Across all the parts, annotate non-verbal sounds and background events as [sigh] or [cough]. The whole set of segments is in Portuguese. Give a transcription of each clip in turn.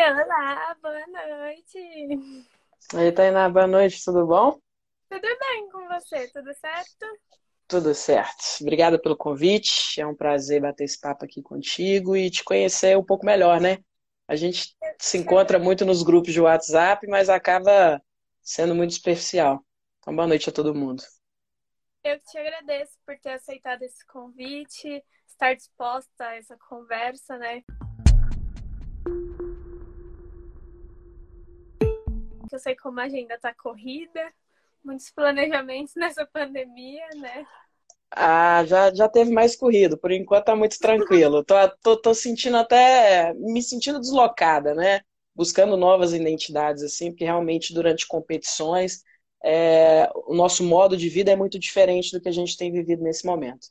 Olá, boa noite. Oi, Tainá, boa noite, tudo bom? Tudo bem com você? Tudo certo? Tudo certo. Obrigada pelo convite. É um prazer bater esse papo aqui contigo e te conhecer um pouco melhor, né? A gente se encontra muito nos grupos de WhatsApp, mas acaba sendo muito especial. Então, boa noite a todo mundo. Eu te agradeço por ter aceitado esse convite, estar disposta a essa conversa, né? Eu sei como a agenda está corrida, muitos planejamentos [laughs] nessa pandemia, né? Ah, já, já teve mais corrido, por enquanto tá muito tranquilo. tô, tô, tô sentindo até, me sentindo deslocada, né? Buscando novas identidades, assim, porque realmente durante competições é, o nosso modo de vida é muito diferente do que a gente tem vivido nesse momento.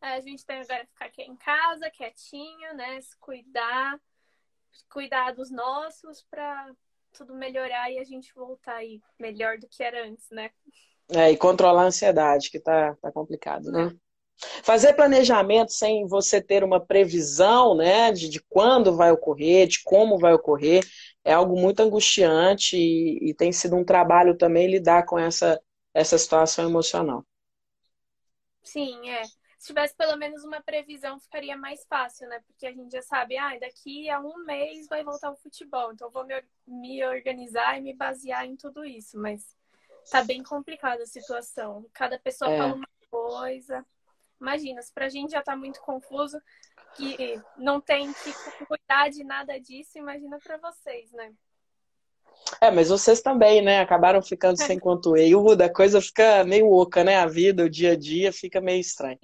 É, a gente tem agora que ficar aqui em casa, quietinho, né? Se cuidar, cuidar dos nossos para tudo melhorar e a gente voltar aí melhor do que era antes, né? É, e controlar a ansiedade, que tá, tá complicado, né? É. Fazer planejamento sem você ter uma previsão, né, de, de quando vai ocorrer, de como vai ocorrer, é algo muito angustiante e, e tem sido um trabalho também lidar com essa, essa situação emocional. Sim, é se tivesse pelo menos uma previsão, ficaria mais fácil, né? Porque a gente já sabe, ah, daqui a um mês vai voltar o futebol, então vou me, me organizar e me basear em tudo isso. Mas tá bem complicada a situação. Cada pessoa é. fala uma coisa. Imagina, se pra gente já tá muito confuso, que não tem que cuidar de nada disso, imagina para vocês, né? É, mas vocês também, né? Acabaram ficando [laughs] sem conteúdo, a coisa fica meio oca, né? A vida, o dia a dia fica meio estranho.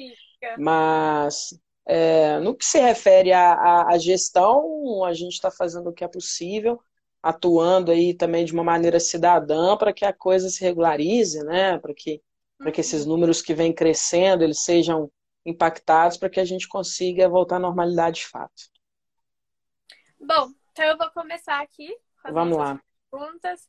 Mas é, no que se refere à, à gestão, a gente está fazendo o que é possível, atuando aí também de uma maneira cidadã para que a coisa se regularize, né? Para que, para que esses uhum. números que vêm crescendo, eles sejam impactados para que a gente consiga voltar à normalidade de fato. Bom, então eu vou começar aqui. Vamos lá. Perguntas.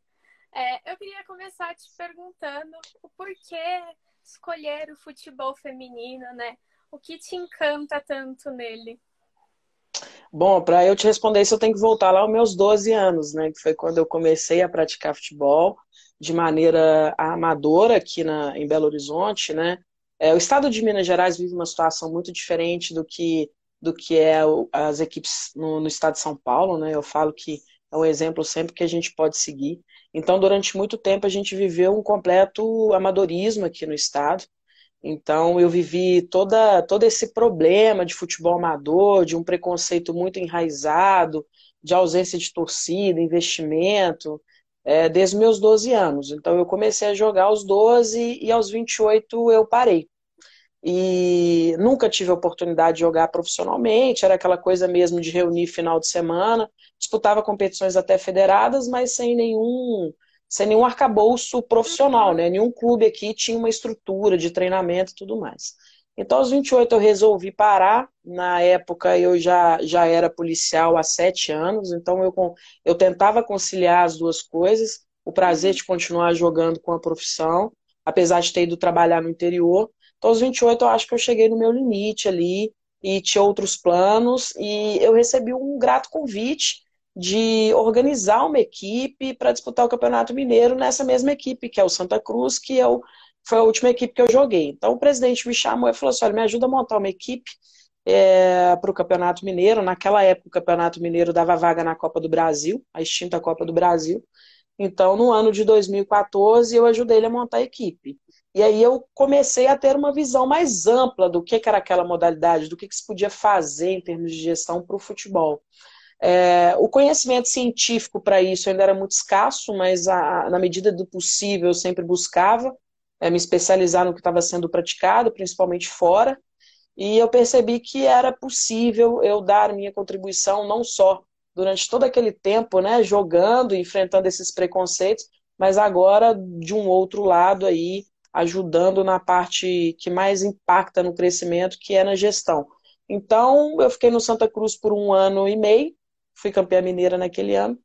É, eu queria começar te perguntando o porquê escolher o futebol feminino, né? O que te encanta tanto nele? Bom, para eu te responder isso, eu tenho que voltar lá aos meus 12 anos, né? Que foi quando eu comecei a praticar futebol de maneira amadora aqui na, em Belo Horizonte, né? É, o estado de Minas Gerais vive uma situação muito diferente do que, do que é as equipes no, no estado de São Paulo, né? Eu falo que é um exemplo sempre que a gente pode seguir. Então, durante muito tempo, a gente viveu um completo amadorismo aqui no estado. Então, eu vivi toda, todo esse problema de futebol amador, de um preconceito muito enraizado, de ausência de torcida, investimento, é, desde meus 12 anos. Então, eu comecei a jogar aos 12 e aos 28 eu parei. E nunca tive a oportunidade de jogar profissionalmente, era aquela coisa mesmo de reunir final de semana disputava competições até federadas, mas sem nenhum sem nenhum arcabouço profissional, né? Nenhum clube aqui tinha uma estrutura de treinamento e tudo mais. Então, aos 28 eu resolvi parar. Na época eu já, já era policial há sete anos, então eu, eu tentava conciliar as duas coisas, o prazer de continuar jogando com a profissão, apesar de ter ido trabalhar no interior. Então, aos 28 eu acho que eu cheguei no meu limite ali e tinha outros planos, e eu recebi um grato convite de organizar uma equipe para disputar o Campeonato Mineiro nessa mesma equipe, que é o Santa Cruz, que é o, foi a última equipe que eu joguei. Então o presidente me chamou e falou assim: olha, me ajuda a montar uma equipe é, para o Campeonato Mineiro. Naquela época o Campeonato Mineiro dava vaga na Copa do Brasil, a extinta Copa do Brasil. Então, no ano de 2014, eu ajudei ele a montar a equipe. E aí eu comecei a ter uma visão mais ampla do que, era aquela modalidade, do que, que se podia fazer em termos de gestão para o futebol. É, o conhecimento científico para isso ainda era muito escasso, mas a, na medida do possível eu sempre buscava é, me especializar no que estava sendo praticado, principalmente fora, e eu percebi que era possível eu dar minha contribuição não só durante todo aquele tempo, né, jogando, enfrentando esses preconceitos, mas agora de um outro lado aí, ajudando na parte que mais impacta no crescimento, que é na gestão. Então, eu fiquei no Santa Cruz por um ano e meio, fui campeã mineira naquele ano.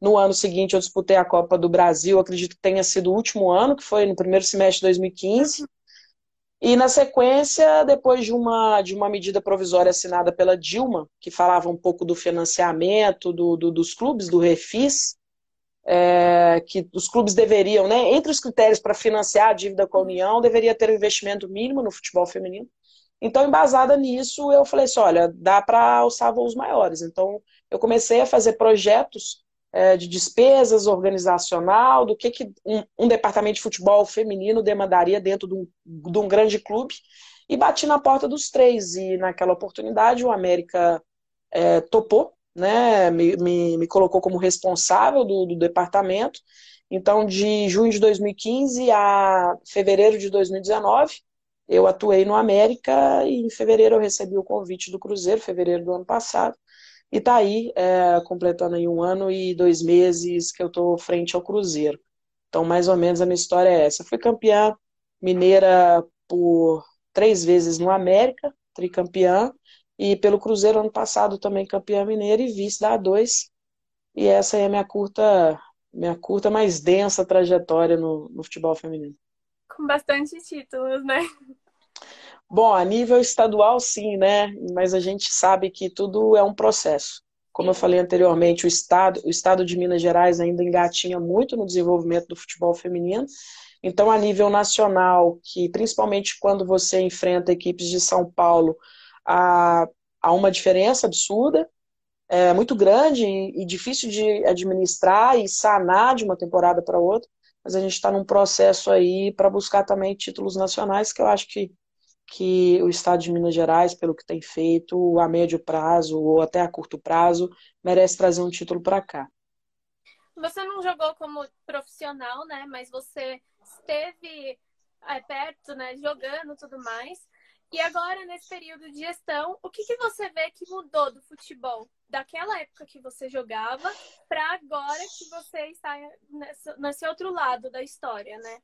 No ano seguinte, eu disputei a Copa do Brasil, acredito que tenha sido o último ano, que foi no primeiro semestre de 2015. E na sequência, depois de uma, de uma medida provisória assinada pela Dilma, que falava um pouco do financiamento do, do dos clubes, do refis, é, que os clubes deveriam, né, entre os critérios para financiar a dívida com a União, deveria ter um investimento mínimo no futebol feminino. Então, embasada nisso, eu falei assim, olha, dá para alçar voos maiores. Então, eu comecei a fazer projetos é, de despesas organizacional, do que, que um, um, departamento de futebol feminino demandaria dentro de um, de um, grande clube, e bati na porta dos três. E naquela oportunidade o América é, topou, né, me, me, me, colocou como responsável do, do departamento. Então, de junho de 2015 a fevereiro de 2019, eu atuei no América e em fevereiro eu recebi o convite do Cruzeiro, fevereiro do ano passado. E tá aí, é, completando aí um ano e dois meses que eu tô frente ao Cruzeiro. Então, mais ou menos a minha história é essa. Fui campeã mineira por três vezes no América, tricampeã, e pelo Cruzeiro ano passado também campeã mineira e vice da A2. E essa é a minha curta, minha curta, mais densa trajetória no, no futebol feminino com bastante títulos, né? Bom, a nível estadual, sim, né? Mas a gente sabe que tudo é um processo. Como eu falei anteriormente, o estado, o estado de Minas Gerais ainda engatinha muito no desenvolvimento do futebol feminino. Então, a nível nacional, que principalmente quando você enfrenta equipes de São Paulo, há uma diferença absurda, é muito grande e, e difícil de administrar e sanar de uma temporada para outra mas a gente está num processo aí para buscar também títulos nacionais, que eu acho que, que o Estado de Minas Gerais, pelo que tem feito, a médio prazo ou até a curto prazo, merece trazer um título para cá. Você não jogou como profissional, né? Mas você esteve é, perto, né? Jogando tudo mais. E agora, nesse período de gestão, o que, que você vê que mudou do futebol? Daquela época que você jogava para agora que você está nesse, nesse outro lado da história, né?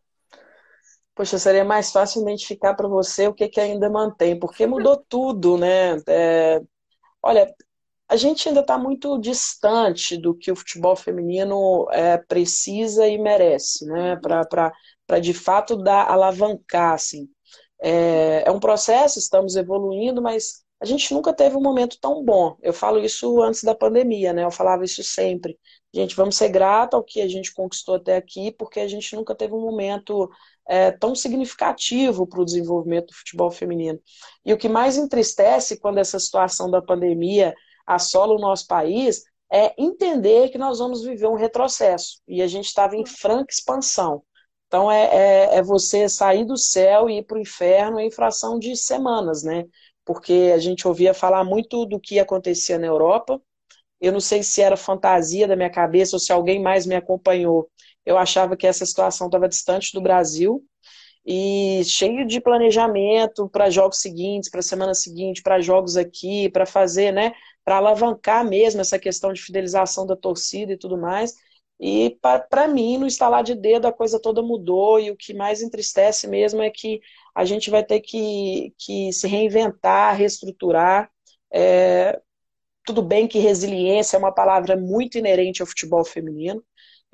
Poxa, seria mais fácil identificar para você o que, que ainda mantém, porque mudou [laughs] tudo, né? É... Olha, a gente ainda está muito distante do que o futebol feminino é, precisa e merece, né? Para de fato dar alavancar, assim. É, é um processo, estamos evoluindo, mas a gente nunca teve um momento tão bom. Eu falo isso antes da pandemia, né? Eu falava isso sempre. Gente, vamos ser grato ao que a gente conquistou até aqui, porque a gente nunca teve um momento é, tão significativo para o desenvolvimento do futebol feminino. E o que mais entristece quando essa situação da pandemia assola o nosso país é entender que nós vamos viver um retrocesso. E a gente estava em franca expansão. Então é, é, é você sair do céu e ir para o inferno em fração de semanas, né? Porque a gente ouvia falar muito do que acontecia na Europa. Eu não sei se era fantasia da minha cabeça ou se alguém mais me acompanhou. Eu achava que essa situação estava distante do Brasil e cheio de planejamento para jogos seguintes, para semana seguinte, para jogos aqui, para fazer, né, para alavancar mesmo essa questão de fidelização da torcida e tudo mais. E para mim, no instalar de dedo, a coisa toda mudou, e o que mais entristece mesmo é que a gente vai ter que, que se reinventar, reestruturar. É, tudo bem que resiliência é uma palavra muito inerente ao futebol feminino,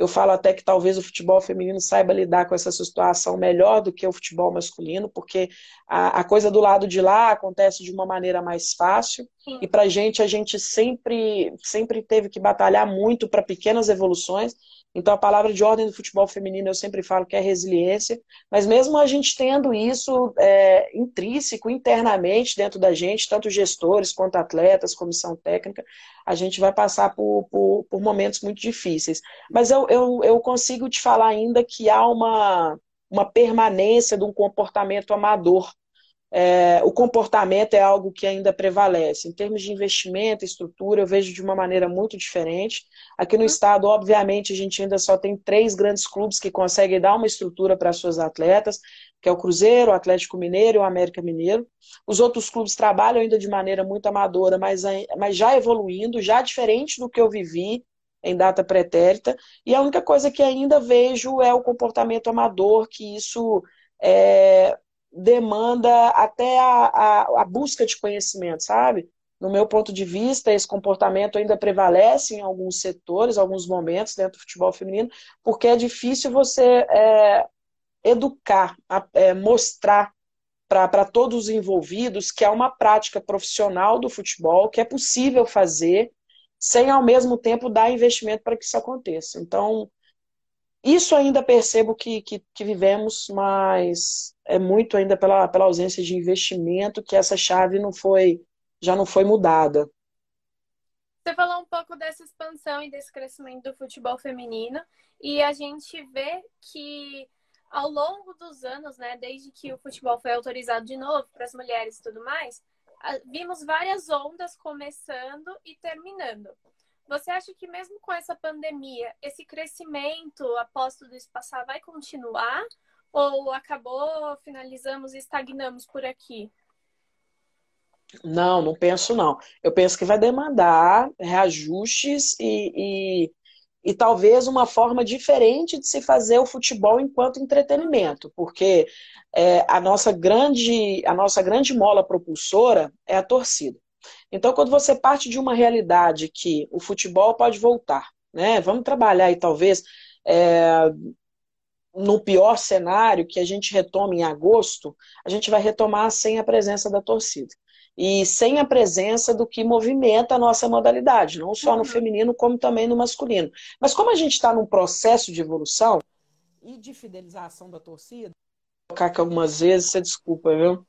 eu falo até que talvez o futebol feminino saiba lidar com essa situação melhor do que o futebol masculino, porque a, a coisa do lado de lá acontece de uma maneira mais fácil. Sim. E para gente, a gente sempre, sempre teve que batalhar muito para pequenas evoluções. Então, a palavra de ordem do futebol feminino eu sempre falo que é resiliência, mas mesmo a gente tendo isso é, intrínseco, internamente dentro da gente, tanto gestores quanto atletas, comissão técnica, a gente vai passar por, por, por momentos muito difíceis. Mas eu, eu, eu consigo te falar ainda que há uma, uma permanência de um comportamento amador é, o comportamento é algo que ainda prevalece. Em termos de investimento, estrutura, eu vejo de uma maneira muito diferente. Aqui no uhum. estado, obviamente, a gente ainda só tem três grandes clubes que conseguem dar uma estrutura para suas atletas, que é o Cruzeiro, o Atlético Mineiro e o América Mineiro. Os outros clubes trabalham ainda de maneira muito amadora, mas, mas já evoluindo, já diferente do que eu vivi em data pretérita. E a única coisa que ainda vejo é o comportamento amador, que isso é, demanda até a, a, a, busca de conhecimento, sabe? No meu ponto de vista, esse comportamento ainda prevalece em alguns setores, alguns momentos dentro do futebol feminino, porque é difícil você é, educar, é, mostrar para todos os envolvidos que é uma prática profissional do futebol, que é possível fazer sem ao mesmo tempo dar investimento para que isso aconteça. Então, isso ainda percebo que, que, que, vivemos, mas é muito ainda pela, pela ausência de investimento que essa chave não foi, já não foi mudada. Você falou um pouco dessa expansão e desse crescimento do futebol feminino, e a gente vê que ao longo dos anos, né, desde que o futebol foi autorizado de novo para as mulheres e tudo mais, vimos várias ondas começando e terminando. Você acha que mesmo com essa pandemia, esse crescimento após tudo isso passar vai continuar? Ou acabou, finalizamos e estagnamos por aqui? Não, não penso não. Eu penso que vai demandar reajustes e, e, e, talvez uma forma diferente de se fazer o futebol enquanto entretenimento, porque é, a, nossa grande, a nossa grande mola propulsora é a torcida. Então, quando você parte de uma realidade que o futebol pode voltar, né? Vamos trabalhar aí, talvez, é, no pior cenário, que a gente retome em agosto, a gente vai retomar sem a presença da torcida. E sem a presença do que movimenta a nossa modalidade, não só no uhum. feminino, como também no masculino. Mas como a gente está num processo de evolução e de fidelização da torcida, vou colocar aqui algumas vezes, você desculpa, viu?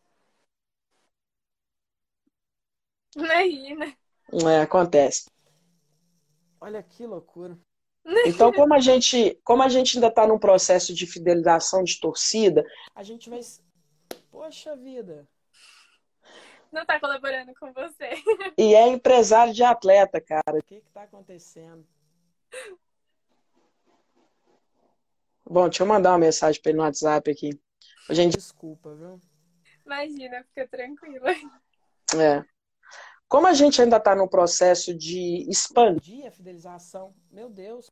[laughs] Aí, né? É, acontece. Olha que loucura. Então, como a gente, como a gente ainda está num processo de fidelização de torcida, a gente vai. Poxa vida! Não está colaborando com você. E é empresário de atleta, cara. O que está acontecendo? Bom, deixa eu mandar uma mensagem para ele no WhatsApp aqui. Gente, desculpa, viu? Imagina, fica tranquila. É. Como a gente ainda está no processo de expandir a fidelização, meu Deus.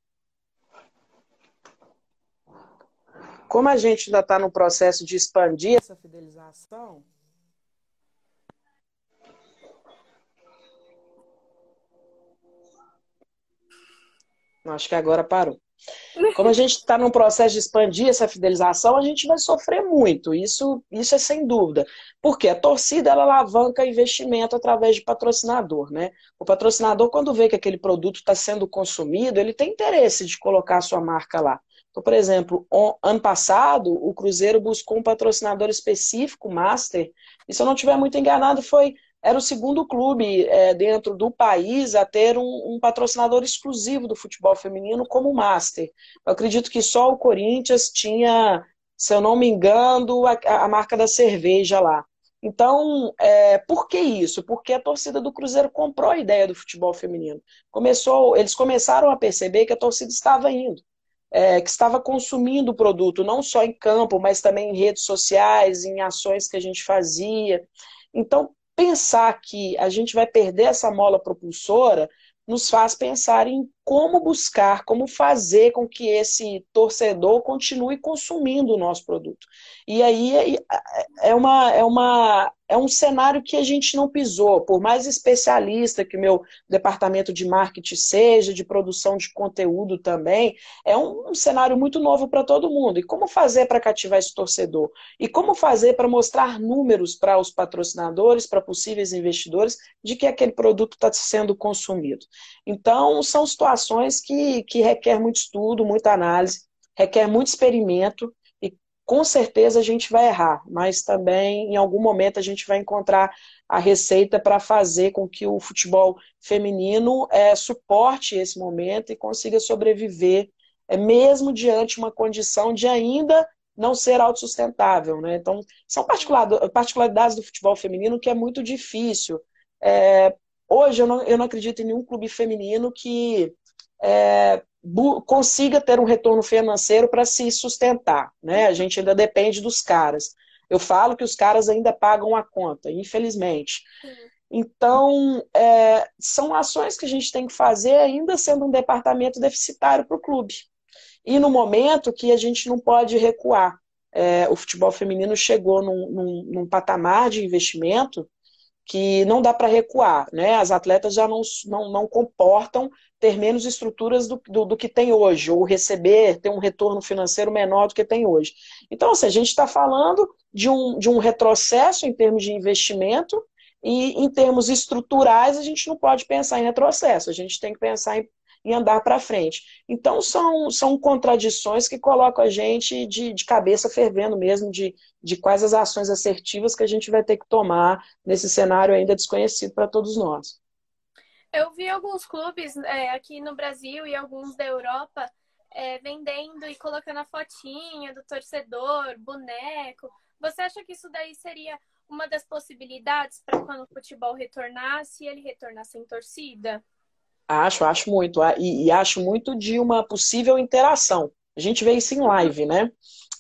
Como a gente ainda está no processo de expandir essa fidelização, acho que agora parou. Como a gente está num processo de expandir essa fidelização, a gente vai sofrer muito. Isso, isso é sem dúvida. Porque a torcida ela alavanca investimento através de patrocinador, né? O patrocinador, quando vê que aquele produto está sendo consumido, ele tem interesse de colocar a sua marca lá. Então, por exemplo, ano passado, o Cruzeiro buscou um patrocinador específico, Master, e se eu não estiver muito enganado, foi era o segundo clube é, dentro do país a ter um, um, patrocinador exclusivo do futebol feminino como Master. Eu acredito que só o Corinthians tinha, se eu não me engano, a, a marca da cerveja lá. Então, é, por que isso? Porque a torcida do Cruzeiro comprou a ideia do futebol feminino. Começou, eles começaram a perceber que a torcida estava indo, é, que estava consumindo o produto, não só em campo, mas também em redes sociais, em ações que a gente fazia. Então, pensar que a gente vai perder essa mola propulsora nos faz pensar em como buscar, como fazer com que esse torcedor continue consumindo o nosso produto. E aí é, é uma, é uma é um cenário que a gente não pisou, por mais especialista que meu departamento de marketing seja, de produção de conteúdo também, é um, um cenário muito novo para todo mundo. E como fazer para cativar esse torcedor? E como fazer para mostrar números para os patrocinadores, para possíveis investidores, de que aquele produto está sendo consumido? Então, são situações que, que requer muito estudo, muita análise, requer muito experimento, com certeza a gente vai errar, mas também em algum momento a gente vai encontrar a receita para fazer com que o futebol feminino é, suporte esse momento e consiga sobreviver, é, mesmo diante uma condição de ainda não ser autossustentável. Né? Então, são particularidades do futebol feminino que é muito difícil. É, hoje eu não, eu não acredito em nenhum clube feminino que é, consiga ter um retorno financeiro para se sustentar. Né? A gente ainda depende dos caras. Eu falo que os caras ainda pagam a conta, infelizmente. Então, é, são ações que a gente tem que fazer, ainda sendo um departamento deficitário para o clube. E no momento que a gente não pode recuar. É, o futebol feminino chegou num, num, num patamar de investimento que não dá para recuar, né? As atletas já não, não, não comportam ter menos estruturas do, do, do, que tem hoje, ou receber, ter um retorno financeiro menor do que tem hoje. Então, assim, a gente está falando de um, de um retrocesso em termos de investimento, e em termos estruturais, a gente não pode pensar em retrocesso, a gente tem que pensar em em andar para frente. Então, são, são contradições que colocam a gente de, de cabeça fervendo mesmo, de, de quais as ações assertivas que a gente vai ter que tomar nesse cenário ainda desconhecido para todos nós. Eu vi alguns clubes é, aqui no Brasil e alguns da Europa é, vendendo e colocando a fotinha do torcedor, boneco. Você acha que isso daí seria uma das possibilidades para quando o futebol retornar, se ele retornar sem torcida? Acho, acho muito. Ah, e, e, acho muito de uma possível interação. A gente vê isso em live, né?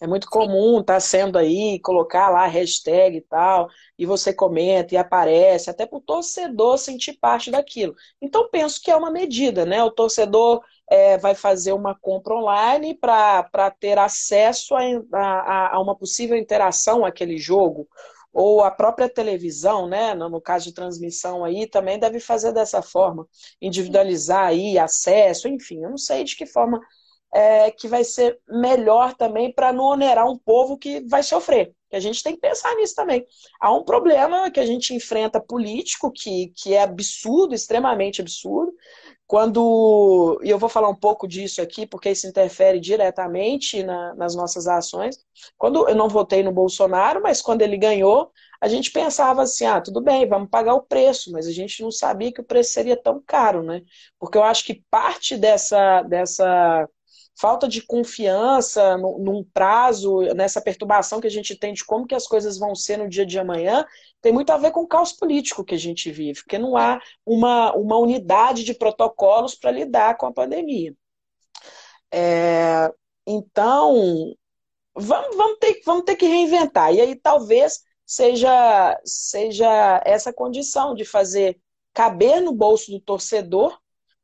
É muito comum estar tá sendo aí, colocar lá hashtag e tal, e você comenta e aparece, até para o torcedor sentir parte daquilo. Então, penso que é uma medida, né? O torcedor é, vai fazer uma compra online para ter acesso a, a, a uma possível interação àquele jogo ou a própria televisão, né, no caso de transmissão aí, também deve fazer dessa forma, individualizar aí acesso, enfim, eu não sei de que forma é, que vai ser melhor também para não onerar um povo que vai sofrer. Que a gente tem que pensar nisso também. Há um problema que a gente enfrenta político que, que é absurdo, extremamente absurdo, quando, e eu vou falar um pouco disso aqui, porque isso interfere diretamente na, nas nossas ações. Quando eu não votei no Bolsonaro, mas quando ele ganhou, a gente pensava assim: ah, tudo bem, vamos pagar o preço, mas a gente não sabia que o preço seria tão caro, né? Porque eu acho que parte dessa, dessa falta de confiança num prazo, nessa perturbação que a gente tem de como que as coisas vão ser no dia de amanhã, tem muito a ver com o caos político que a gente vive, porque não há uma, uma unidade de protocolos para lidar com a pandemia. É, então, vamos, vamos, ter, vamos ter que reinventar. E aí talvez seja, seja essa condição de fazer caber no bolso do torcedor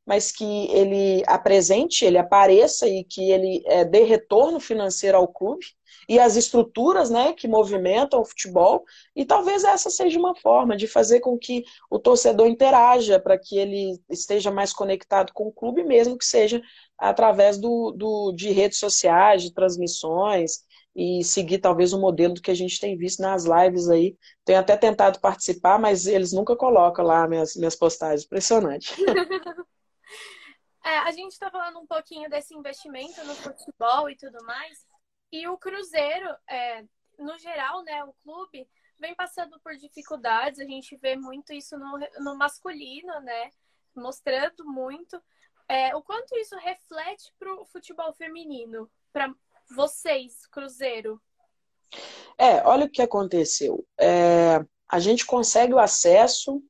mas que ele apresente, ele apareça e que ele é, dê retorno financeiro ao clube e as estruturas né, que movimentam o futebol. E talvez essa seja uma forma de fazer com que o torcedor interaja, para que ele esteja mais conectado com o clube, mesmo que seja através do, do, de redes sociais, de transmissões, e seguir talvez o modelo que a gente tem visto nas lives aí. Tenho até tentado participar, mas eles nunca colocam lá minhas, minhas postagens. Impressionante. [laughs] É, a gente está falando um pouquinho desse investimento no futebol e tudo mais. E o Cruzeiro, é, no geral, né, o clube vem passando por dificuldades. A gente vê muito isso no, no masculino, né? Mostrando muito. É, o quanto isso reflete para o futebol feminino, para vocês, Cruzeiro? É, olha o que aconteceu. É, a gente consegue o acesso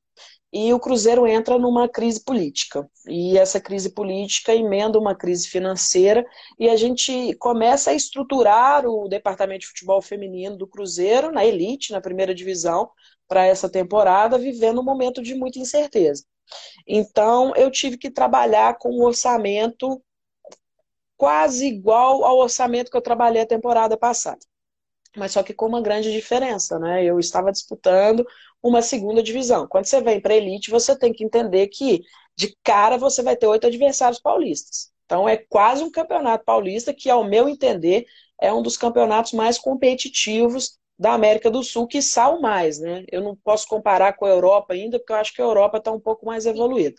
e o Cruzeiro entra numa crise política. E essa crise política emenda uma crise financeira e a gente começa a estruturar o departamento de futebol feminino do Cruzeiro na elite, na primeira divisão, para essa temporada, vivendo um momento de muita incerteza. Então, eu tive que trabalhar com um orçamento quase igual ao orçamento que eu trabalhei a temporada passada. Mas só que com uma grande diferença, né? Eu estava disputando uma segunda divisão. Quando você vem para elite, você tem que entender que de cara você vai ter oito adversários paulistas. Então é quase um campeonato paulista que, ao meu entender, é um dos campeonatos mais competitivos da América do Sul, que sal mais, né? Eu não posso comparar com a Europa ainda, porque eu acho que a Europa está um pouco mais evoluída.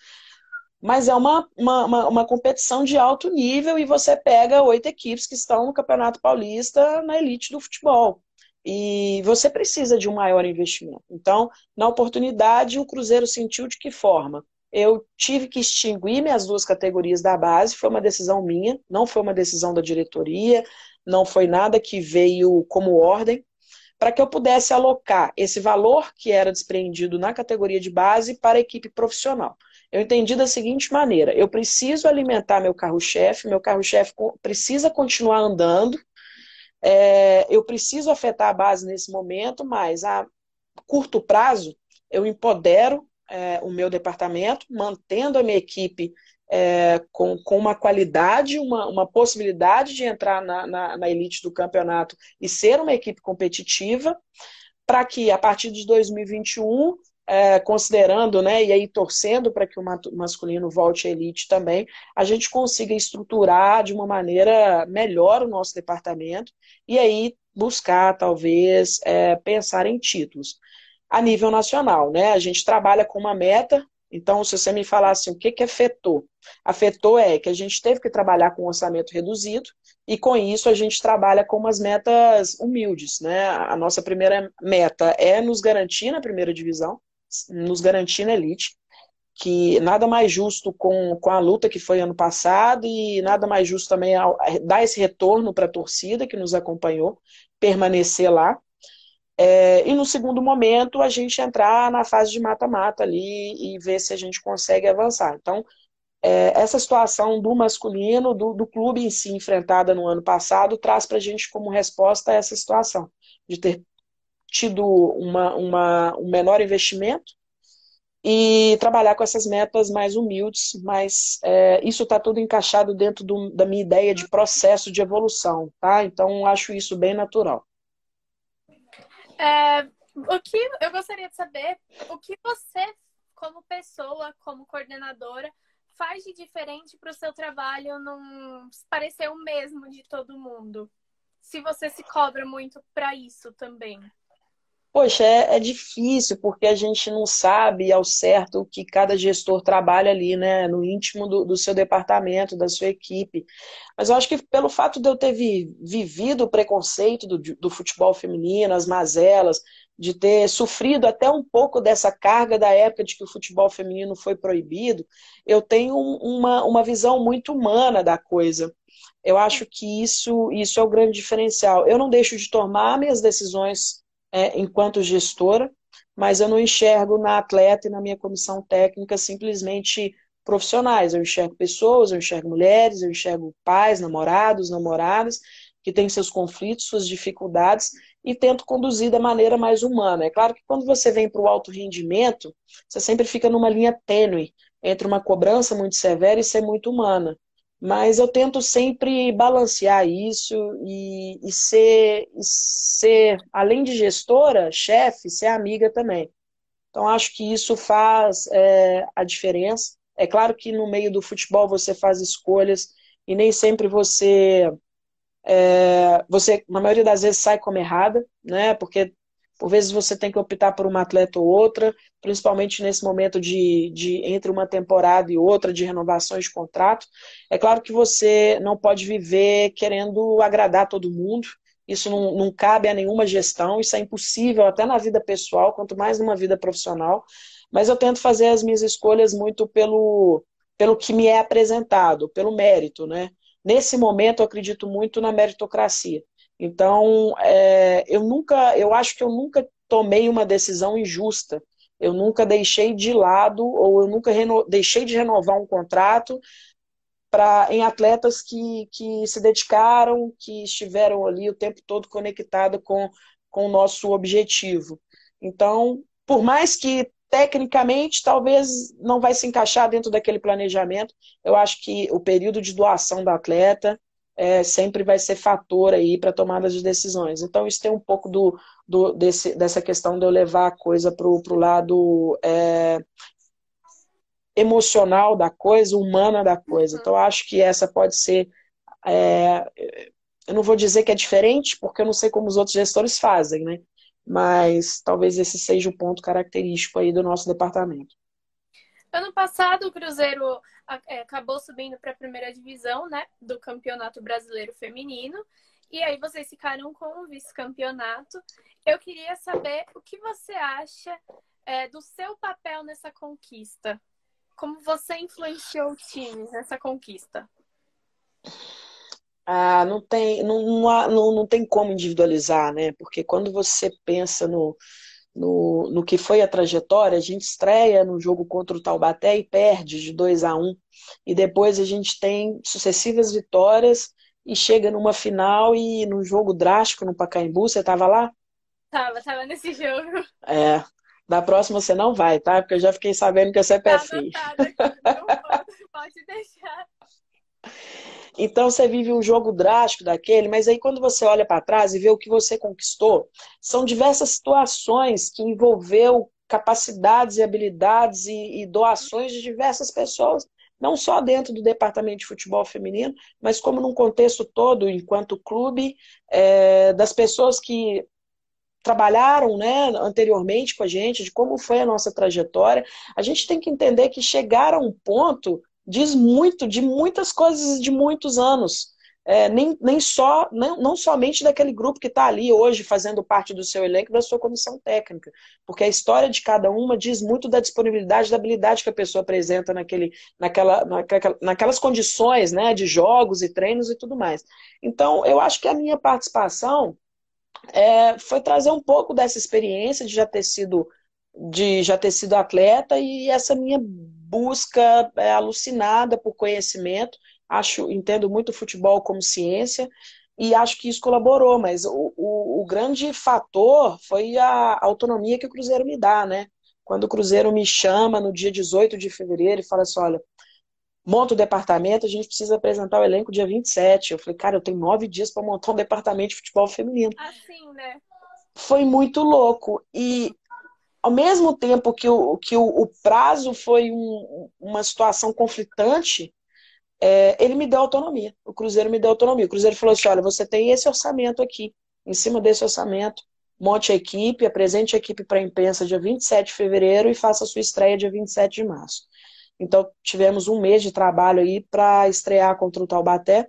Mas é uma, uma, uma, uma, competição de alto nível e você pega oito equipes que estão no Campeonato Paulista na elite do futebol e você precisa de um maior investimento. Então, na oportunidade, o Cruzeiro sentiu de que forma? Eu tive que extinguir minhas duas categorias da base, foi uma decisão minha, não foi uma decisão da diretoria, não foi nada que veio como ordem, para que eu pudesse alocar esse valor que era despreendido na categoria de base para a equipe profissional. Eu entendi da seguinte maneira: eu preciso alimentar meu carro-chefe, meu carro-chefe precisa continuar andando, é, eu preciso afetar a base nesse momento, mas a curto prazo eu empodero é, o meu departamento, mantendo a minha equipe é, com, com uma qualidade, uma, uma possibilidade de entrar na, na, na elite do campeonato e ser uma equipe competitiva, para que a partir de 2021 é, considerando, né, e aí torcendo para que o masculino volte à elite também, a gente consiga estruturar de uma maneira melhor o nosso departamento e aí buscar, talvez, é, pensar em títulos. A nível nacional, né, a gente trabalha com uma meta, então, se você me falasse assim, o que, que afetou? Afetou é que a gente teve que trabalhar com um orçamento reduzido, e com isso a gente trabalha com umas metas humildes, né? A nossa primeira meta é nos garantir na primeira divisão, nos garantir na elite, que nada mais justo com, com a luta que foi ano passado e nada mais justo também ao, dar esse retorno para a torcida que nos acompanhou, permanecer lá. É, e no segundo momento a gente entrar na fase de mata-mata ali e ver se a gente consegue avançar. Então, é, essa situação do masculino, do, do clube em si enfrentada no ano passado, traz para a gente como resposta essa situação, de ter tido uma, uma, um menor investimento e trabalhar com essas metas mais humildes, mas é, isso está tudo encaixado dentro do, da minha ideia de processo de evolução, tá? Então acho isso bem natural. É, o que eu gostaria de saber, o que você, como pessoa, como coordenadora, faz de diferente para o seu trabalho não parecer o mesmo de todo mundo? Se você se cobra muito para isso também. Poxa, é, é, difícil, porque a gente não sabe ao certo o que cada gestor trabalha ali, né, no íntimo do, do seu departamento, da sua equipe. Mas eu acho que pelo fato de eu ter vi, vivido o preconceito do, do futebol feminino, as mazelas, de ter sofrido até um pouco dessa carga da época de que o futebol feminino foi proibido, eu tenho uma, uma visão muito humana da coisa. Eu acho que isso, isso é o grande diferencial. Eu não deixo de tomar minhas decisões é, enquanto gestora, mas eu não enxergo na atleta e na minha comissão técnica simplesmente profissionais. Eu enxergo pessoas, eu enxergo mulheres, eu enxergo pais, namorados, namoradas, que têm seus conflitos, suas dificuldades, e tento conduzir da maneira mais humana. É claro que quando você vem para o alto rendimento, você sempre fica numa linha tênue entre uma cobrança muito severa e ser muito humana. Mas eu tento sempre balancear isso e, e, ser, e ser, além de gestora, chefe, ser amiga também. Então, acho que isso faz é, a diferença. É claro que no meio do futebol você faz escolhas e nem sempre você, é, você na maioria das vezes, sai como errada, né? Porque por vezes você tem que optar por uma atleta ou outra, principalmente nesse momento de, de entre uma temporada e outra, de renovações de contrato. É claro que você não pode viver querendo agradar todo mundo. Isso não, não cabe a nenhuma gestão, isso é impossível até na vida pessoal, quanto mais numa vida profissional. Mas eu tento fazer as minhas escolhas muito pelo, pelo que me é apresentado, pelo mérito, né? Nesse momento, eu acredito muito na meritocracia. Então, é, eu nunca, eu acho que eu nunca tomei uma decisão injusta. Eu nunca deixei de lado ou eu nunca deixei de renovar um contrato para em atletas que, que se dedicaram, que estiveram ali o tempo todo conectado com, com o nosso objetivo. Então, por mais que tecnicamente talvez não vai se encaixar dentro daquele planejamento, eu acho que o período de doação do atleta é, sempre vai ser fator aí para tomada de decisões. Então, isso tem um pouco do, do desse, dessa questão de eu levar a coisa para o lado é, emocional da coisa, humana da coisa. Então, acho que essa pode ser. É, eu não vou dizer que é diferente, porque eu não sei como os outros gestores fazem, né? Mas talvez esse seja o ponto característico aí do nosso departamento. Ano passado, o Cruzeiro acabou subindo para a primeira divisão né, do Campeonato Brasileiro Feminino. E aí vocês ficaram com o vice-campeonato. Eu queria saber o que você acha é, do seu papel nessa conquista. Como você influenciou o time nessa conquista? Ah, não tem, não, não, não tem como individualizar, né? Porque quando você pensa no, no, no que foi a trajetória, a gente estreia no jogo contra o Taubaté e perde de 2 a 1 um, e depois a gente tem sucessivas vitórias e chega numa final e num jogo drástico no Pacaembu, você estava lá? Tava, tava nesse jogo. É, da próxima você não vai, tá? Porque eu já fiquei sabendo que você é pé tá frio. pode deixar. [laughs] Então você vive um jogo drástico daquele, mas aí quando você olha para trás e vê o que você conquistou, são diversas situações que envolveu capacidades e habilidades e, e doações de diversas pessoas, não só dentro do departamento de futebol feminino, mas como num contexto todo, enquanto clube, é, das pessoas que trabalharam né, anteriormente com a gente, de como foi a nossa trajetória, a gente tem que entender que chegar a um ponto diz muito de muitas coisas de muitos anos é, nem, nem só, não, não somente daquele grupo que está ali hoje fazendo parte do seu elenco, da sua comissão técnica, porque a história de cada uma diz muito da disponibilidade, da habilidade que a pessoa apresenta naquele, naquela, naquela, naquelas condições né, de jogos e treinos e tudo mais. Então, eu acho que a minha participação é, foi trazer um pouco dessa experiência de já ter sido de já ter sido atleta e essa minha busca é, alucinada por conhecimento acho, entendo muito o futebol como ciência e acho que isso colaborou, mas o, o, o, grande fator foi a autonomia que o Cruzeiro me dá, né? Quando o Cruzeiro me chama no dia 18 de fevereiro e fala assim, olha, monta o departamento, a gente precisa apresentar o elenco dia 27. Eu falei, cara, eu tenho nove dias para montar um departamento de futebol feminino. Assim, né? Foi muito louco. E ao mesmo tempo que o, que o, o prazo foi um, uma situação conflitante, é, ele me deu autonomia. O Cruzeiro me deu autonomia. O Cruzeiro falou assim: olha, você tem esse orçamento aqui. Em cima desse orçamento, monte a equipe, apresente a equipe para a imprensa dia 27 de fevereiro e faça a sua estreia dia 27 de março. Então, tivemos um mês de trabalho aí para estrear contra o Taubaté.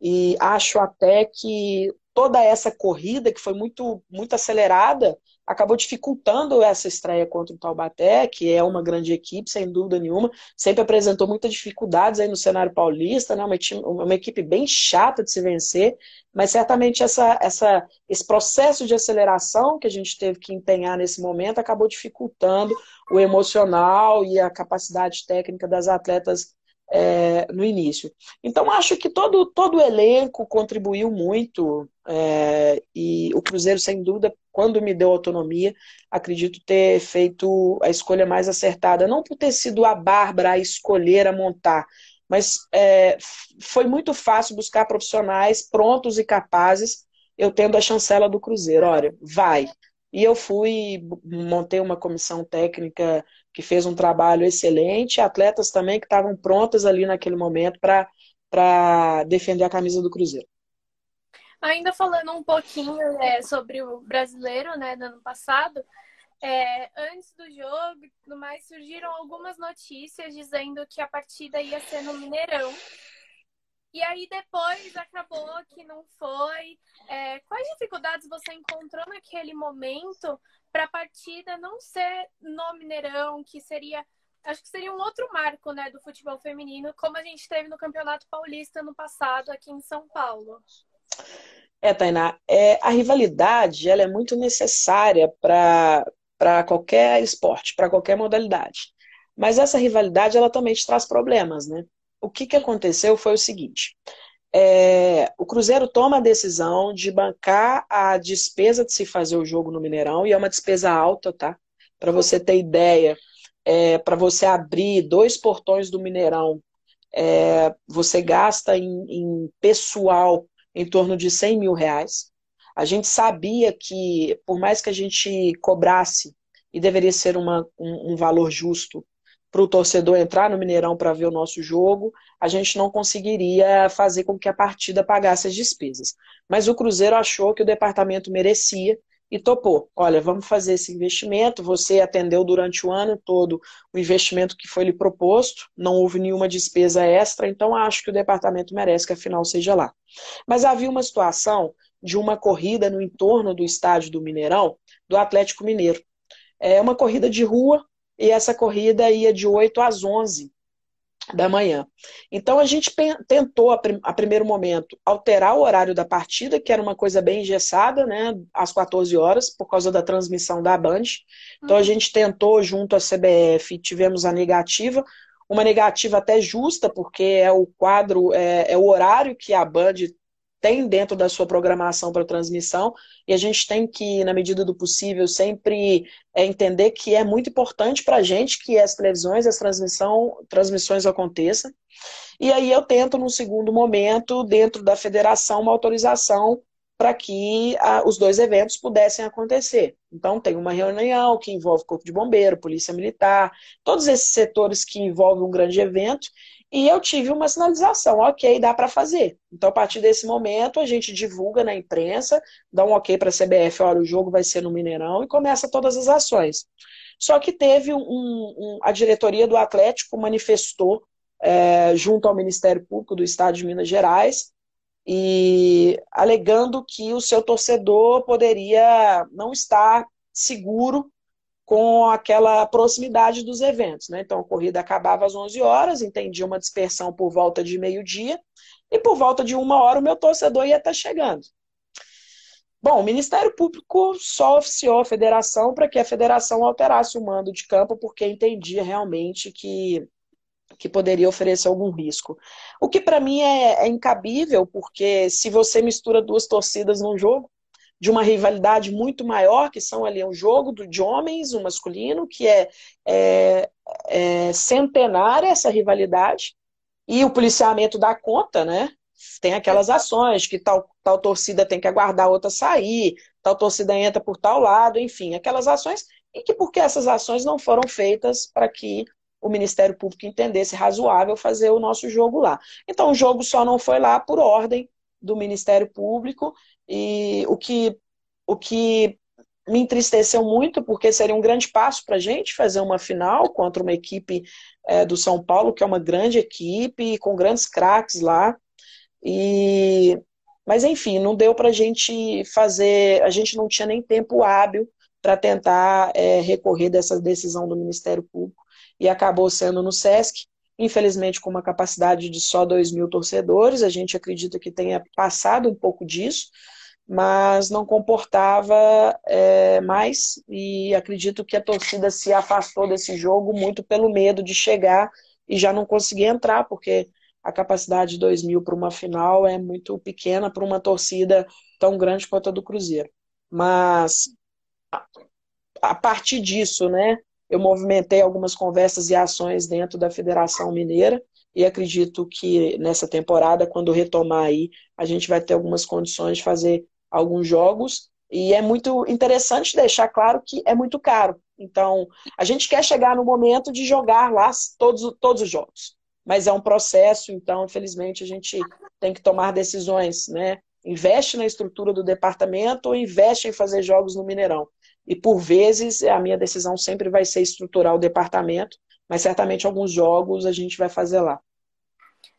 E acho até que toda essa corrida, que foi muito, muito acelerada, acabou dificultando essa estreia contra o Taubaté, que é uma grande equipe, sem dúvida nenhuma. Sempre apresentou muitas dificuldades aí no cenário paulista, né? uma, uma equipe bem chata de se vencer, mas certamente essa, essa, esse processo de aceleração que a gente teve que empenhar nesse momento acabou dificultando o emocional e a capacidade técnica das atletas é, no início. Então, acho que todo, todo o elenco contribuiu muito é, e o Cruzeiro, sem dúvida, quando me deu autonomia, acredito ter feito a escolha mais acertada. Não por ter sido a Bárbara a escolher, a montar, mas é, foi muito fácil buscar profissionais prontos e capazes, eu tendo a chancela do Cruzeiro. Olha, vai. E eu fui, montei uma comissão técnica que fez um trabalho excelente, atletas também que estavam prontas ali naquele momento para defender a camisa do Cruzeiro. Ainda falando um pouquinho é, sobre o brasileiro, né, do ano passado, é, antes do jogo no mais, surgiram algumas notícias dizendo que a partida ia ser no Mineirão. E aí depois acabou que não foi. É, quais dificuldades você encontrou naquele momento para a partida não ser no Mineirão, que seria, acho que seria um outro marco, né, do futebol feminino, como a gente teve no Campeonato Paulista no passado aqui em São Paulo. É, Tainá, é, a rivalidade ela é muito necessária para qualquer esporte, para qualquer modalidade. Mas essa rivalidade ela também te traz problemas, né? O que, que aconteceu foi o seguinte: é, o Cruzeiro toma a decisão de bancar a despesa de se fazer o jogo no Mineirão, e é uma despesa alta, tá? Para você ter ideia, é, para você abrir dois portões do Mineirão, é, você gasta em, em, pessoal em torno de 100 mil reais. A gente sabia que, por mais que a gente cobrasse, e deveria ser uma, um, um valor justo, para o torcedor entrar no Mineirão para ver o nosso jogo, a gente não conseguiria fazer com que a partida pagasse as despesas. Mas o Cruzeiro achou que o departamento merecia e topou. Olha, vamos fazer esse investimento. Você atendeu durante o ano todo o investimento que foi lhe proposto, não houve nenhuma despesa extra, então acho que o departamento merece que a final seja lá. Mas havia uma situação de uma corrida no entorno do estádio do Mineirão, do Atlético Mineiro. É uma corrida de rua, e essa corrida ia de 8 às 11 da manhã. Então a gente tentou, a, primeiro momento, alterar o horário da partida, que era uma coisa bem engessada, né, às 14 horas, por causa da transmissão da Band. Então a uhum. gente tentou, junto à CBF, tivemos a negativa, uma negativa até justa, porque é o quadro, é, é o horário que a Band tem dentro da sua programação para transmissão, e a gente tem que, na medida do possível, sempre é, entender que é muito importante para a gente que as televisões, as transmissão, transmissões aconteçam. E aí eu tento, num segundo momento, dentro da federação, uma autorização para que a, os dois eventos pudessem acontecer. Então, tem uma reunião que envolve Corpo de Bombeiro, Polícia Militar, todos esses setores que envolvem um grande evento, e eu tive uma sinalização, ok, dá para fazer. Então, a partir desse momento, a gente divulga na imprensa, dá um ok para a CBF, olha, o jogo vai ser no Mineirão, e começa todas as ações. Só que teve um, um a diretoria do Atlético manifestou é, junto ao Ministério Público do Estado de Minas Gerais, e alegando que o seu torcedor poderia não estar seguro com aquela proximidade dos eventos. Né? Então, a corrida acabava às 11 horas, entendi uma dispersão por volta de meio-dia, e por volta de uma hora o meu torcedor ia estar chegando. Bom, o Ministério Público só oficiou a federação para que a federação alterasse o mando de campo, porque entendia realmente que que poderia oferecer algum risco. O que para mim é, é, incabível, porque se você mistura duas torcidas num jogo, de uma rivalidade muito maior, que são ali um jogo de homens, o masculino, que é, é, é centenária essa rivalidade, e o policiamento dá conta, né? Tem aquelas ações que tal, tal torcida tem que aguardar a outra sair, tal torcida entra por tal lado, enfim, aquelas ações, e que porque essas ações não foram feitas para que o Ministério Público entendesse razoável fazer o nosso jogo lá. Então, o jogo só não foi lá por ordem do Ministério Público, e o que, o que me entristeceu muito, porque seria um grande passo para a gente fazer uma final contra uma equipe é, do São Paulo, que é uma grande equipe, com grandes craques lá. E... Mas, enfim, não deu para a gente fazer, a gente não tinha nem tempo hábil para tentar é, recorrer dessa decisão do Ministério Público e acabou sendo no SESC, infelizmente com uma capacidade de só 2 mil torcedores, a gente acredita que tenha passado um pouco disso, mas não comportava é, mais e acredito que a torcida se afastou desse jogo muito pelo medo de chegar e já não conseguir entrar, porque a capacidade de 2 mil para uma final é muito pequena para uma torcida tão grande quanto a do Cruzeiro. Mas a partir disso, né, eu movimentei algumas conversas e ações dentro da Federação Mineira e acredito que nessa temporada, quando retomar aí, a gente vai ter algumas condições de fazer alguns jogos. E é muito interessante deixar claro que é muito caro. Então, a gente quer chegar no momento de jogar lá todos, todos os jogos. Mas é um processo, então, infelizmente, a gente tem que tomar decisões, né? Investe na estrutura do departamento ou investe em fazer jogos no Mineirão. E por vezes a minha decisão sempre vai ser estruturar o departamento, mas certamente alguns jogos a gente vai fazer lá.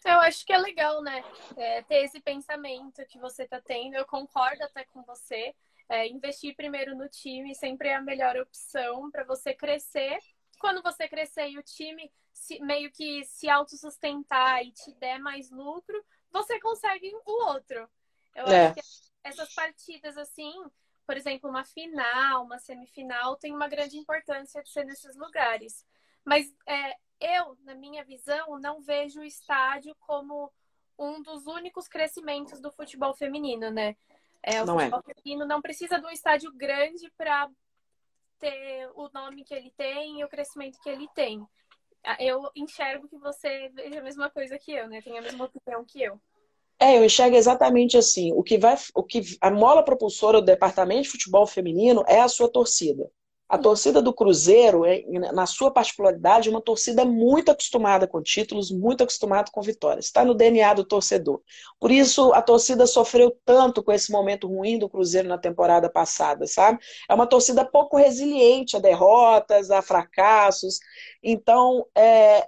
Eu acho que é legal, né? É, ter esse pensamento que você está tendo. Eu concordo até com você. É, investir primeiro no time sempre é a melhor opção para você crescer. Quando você crescer e o time se, meio que se autossustentar e te der mais lucro, você consegue o outro. Eu é. acho que essas partidas assim, por exemplo, uma final, uma semifinal, tem uma grande importância de ser nesses lugares. Mas é, eu, na minha visão, não vejo o estádio como um dos únicos crescimentos do futebol feminino, né? É, o não é. futebol é. feminino não precisa de um estádio grande para ter o nome que ele tem e o crescimento que ele tem. Eu enxergo que você veja a mesma coisa que eu, né? Tem a mesma opinião que eu. É, eu enxergo exatamente assim. O que vai, o que a mola propulsora do departamento de futebol feminino é a sua torcida. A torcida do Cruzeiro, é, na sua particularidade, uma torcida muito acostumada com títulos, muito acostumada com vitórias. Está no DNA do torcedor. Por isso, a torcida sofreu tanto com esse momento ruim do Cruzeiro na temporada passada, sabe? É uma torcida pouco resiliente a derrotas, a fracassos. Então, é,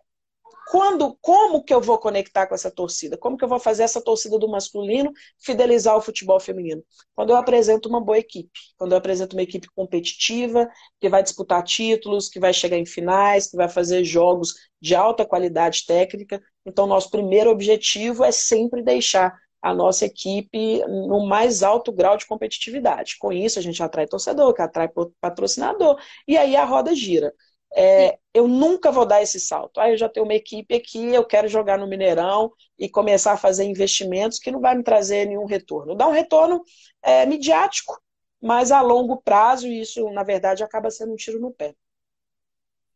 quando, como que eu vou conectar com essa torcida? Como que eu vou fazer essa torcida do masculino fidelizar o futebol feminino? Quando eu apresento uma boa equipe, quando eu apresento uma equipe competitiva, que vai disputar títulos, que vai chegar em finais, que vai fazer jogos de alta qualidade técnica. Então, nosso primeiro objetivo é sempre deixar a nossa equipe no mais alto grau de competitividade. Com isso, a gente atrai torcedor, que atrai patrocinador, e aí a roda gira. É, eu nunca vou dar esse salto. Ah, eu já tenho uma equipe aqui, eu quero jogar no Mineirão e começar a fazer investimentos que não vai me trazer nenhum retorno. Dá um retorno é, midiático, mas a longo prazo, isso, na verdade, acaba sendo um tiro no pé.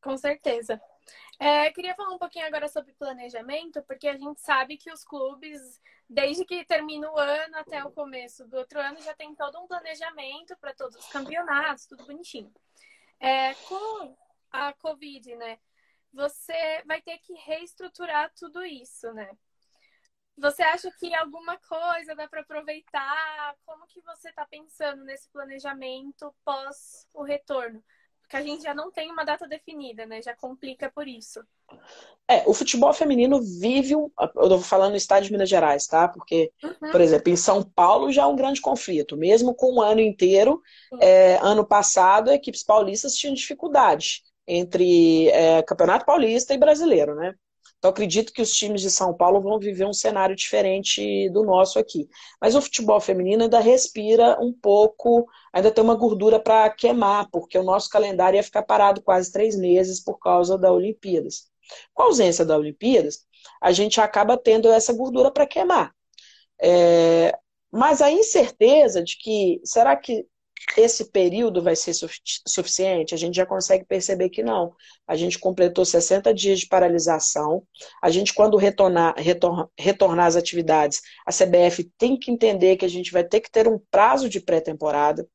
Com certeza. É, queria falar um pouquinho agora sobre planejamento, porque a gente sabe que os clubes, desde que termina o ano até o começo do outro ano, já tem todo um planejamento para todos os campeonatos, tudo bonitinho. É, com a Covid, né? Você vai ter que reestruturar tudo isso, né? Você acha que alguma coisa dá para aproveitar? Como que você está pensando nesse planejamento pós o retorno? Porque a gente já não tem uma data definida, né? Já complica por isso. É, o futebol feminino vive, um, eu estou falando no estado de Minas Gerais, tá? Porque, uhum. por exemplo, em São Paulo já é um grande conflito. Mesmo com o ano inteiro, é, ano passado, equipes paulistas tinham dificuldade entre é, Campeonato Paulista e Brasileiro, né? Então, acredito que os times de São Paulo vão viver um cenário diferente do nosso aqui. Mas o futebol feminino ainda respira um pouco, ainda tem uma gordura para queimar, porque o nosso calendário ia ficar parado quase três meses por causa da Olimpíadas. Com a ausência da Olimpíadas, a gente acaba tendo essa gordura para queimar. É, mas a incerteza de que será que esse período vai ser suficiente? A gente já consegue perceber que não. A gente completou 60 dias de paralisação. A gente, quando retornar, retornar, retornar às atividades, a CBF tem que entender que a gente vai ter que ter um prazo de pré-temporada.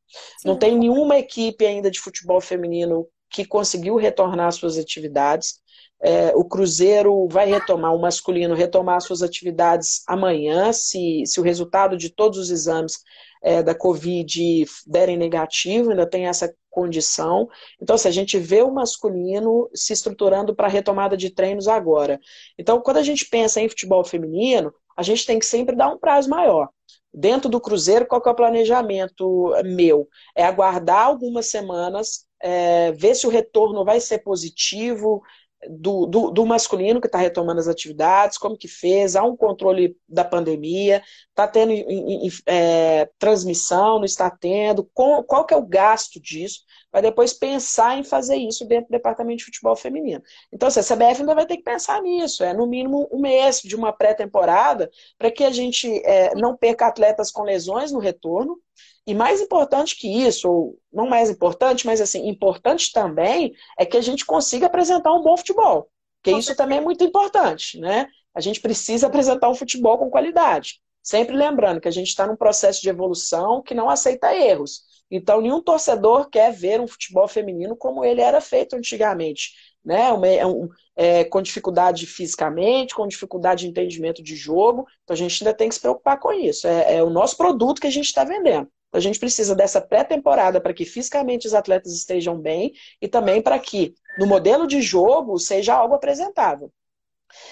Não tem nenhuma equipe ainda de futebol feminino que conseguiu retornar às suas atividades. É, o Cruzeiro vai retomar, o masculino retomar suas atividades amanhã, se, se o resultado de todos os exames é, da Covid derem negativo, ainda tem essa condição. Então, se assim, a gente vê o masculino se estruturando para a retomada de treinos agora. Então, quando a gente pensa em futebol feminino, a gente tem que sempre dar um prazo maior. Dentro do Cruzeiro, qual é o planejamento meu? É aguardar algumas semanas, é, ver se o retorno vai ser positivo, do, do, do masculino que está retomando as atividades, como que fez, há um controle da pandemia, está tendo é, transmissão, não está tendo, qual, qual que é o gasto disso, vai depois pensar em fazer isso dentro do departamento de futebol feminino. Então, assim, a CBF ainda vai ter que pensar nisso, é no mínimo um mês de uma pré-temporada, para que a gente é, não perca atletas com lesões no retorno, e mais importante que isso, ou não mais importante, mas assim, importante também, é que a gente consiga apresentar um bom futebol. Porque isso também é muito importante, né? A gente precisa apresentar um futebol com qualidade. Sempre lembrando que a gente está num processo de evolução que não aceita erros. Então, nenhum torcedor quer ver um futebol feminino como ele era feito antigamente. Né? Um, é um, é, com dificuldade fisicamente, com dificuldade de entendimento de jogo. Então, a gente ainda tem que se preocupar com isso. É, é o nosso produto que a gente está vendendo. A gente precisa dessa pré-temporada para que fisicamente os atletas estejam bem e também para que no modelo de jogo seja algo apresentável.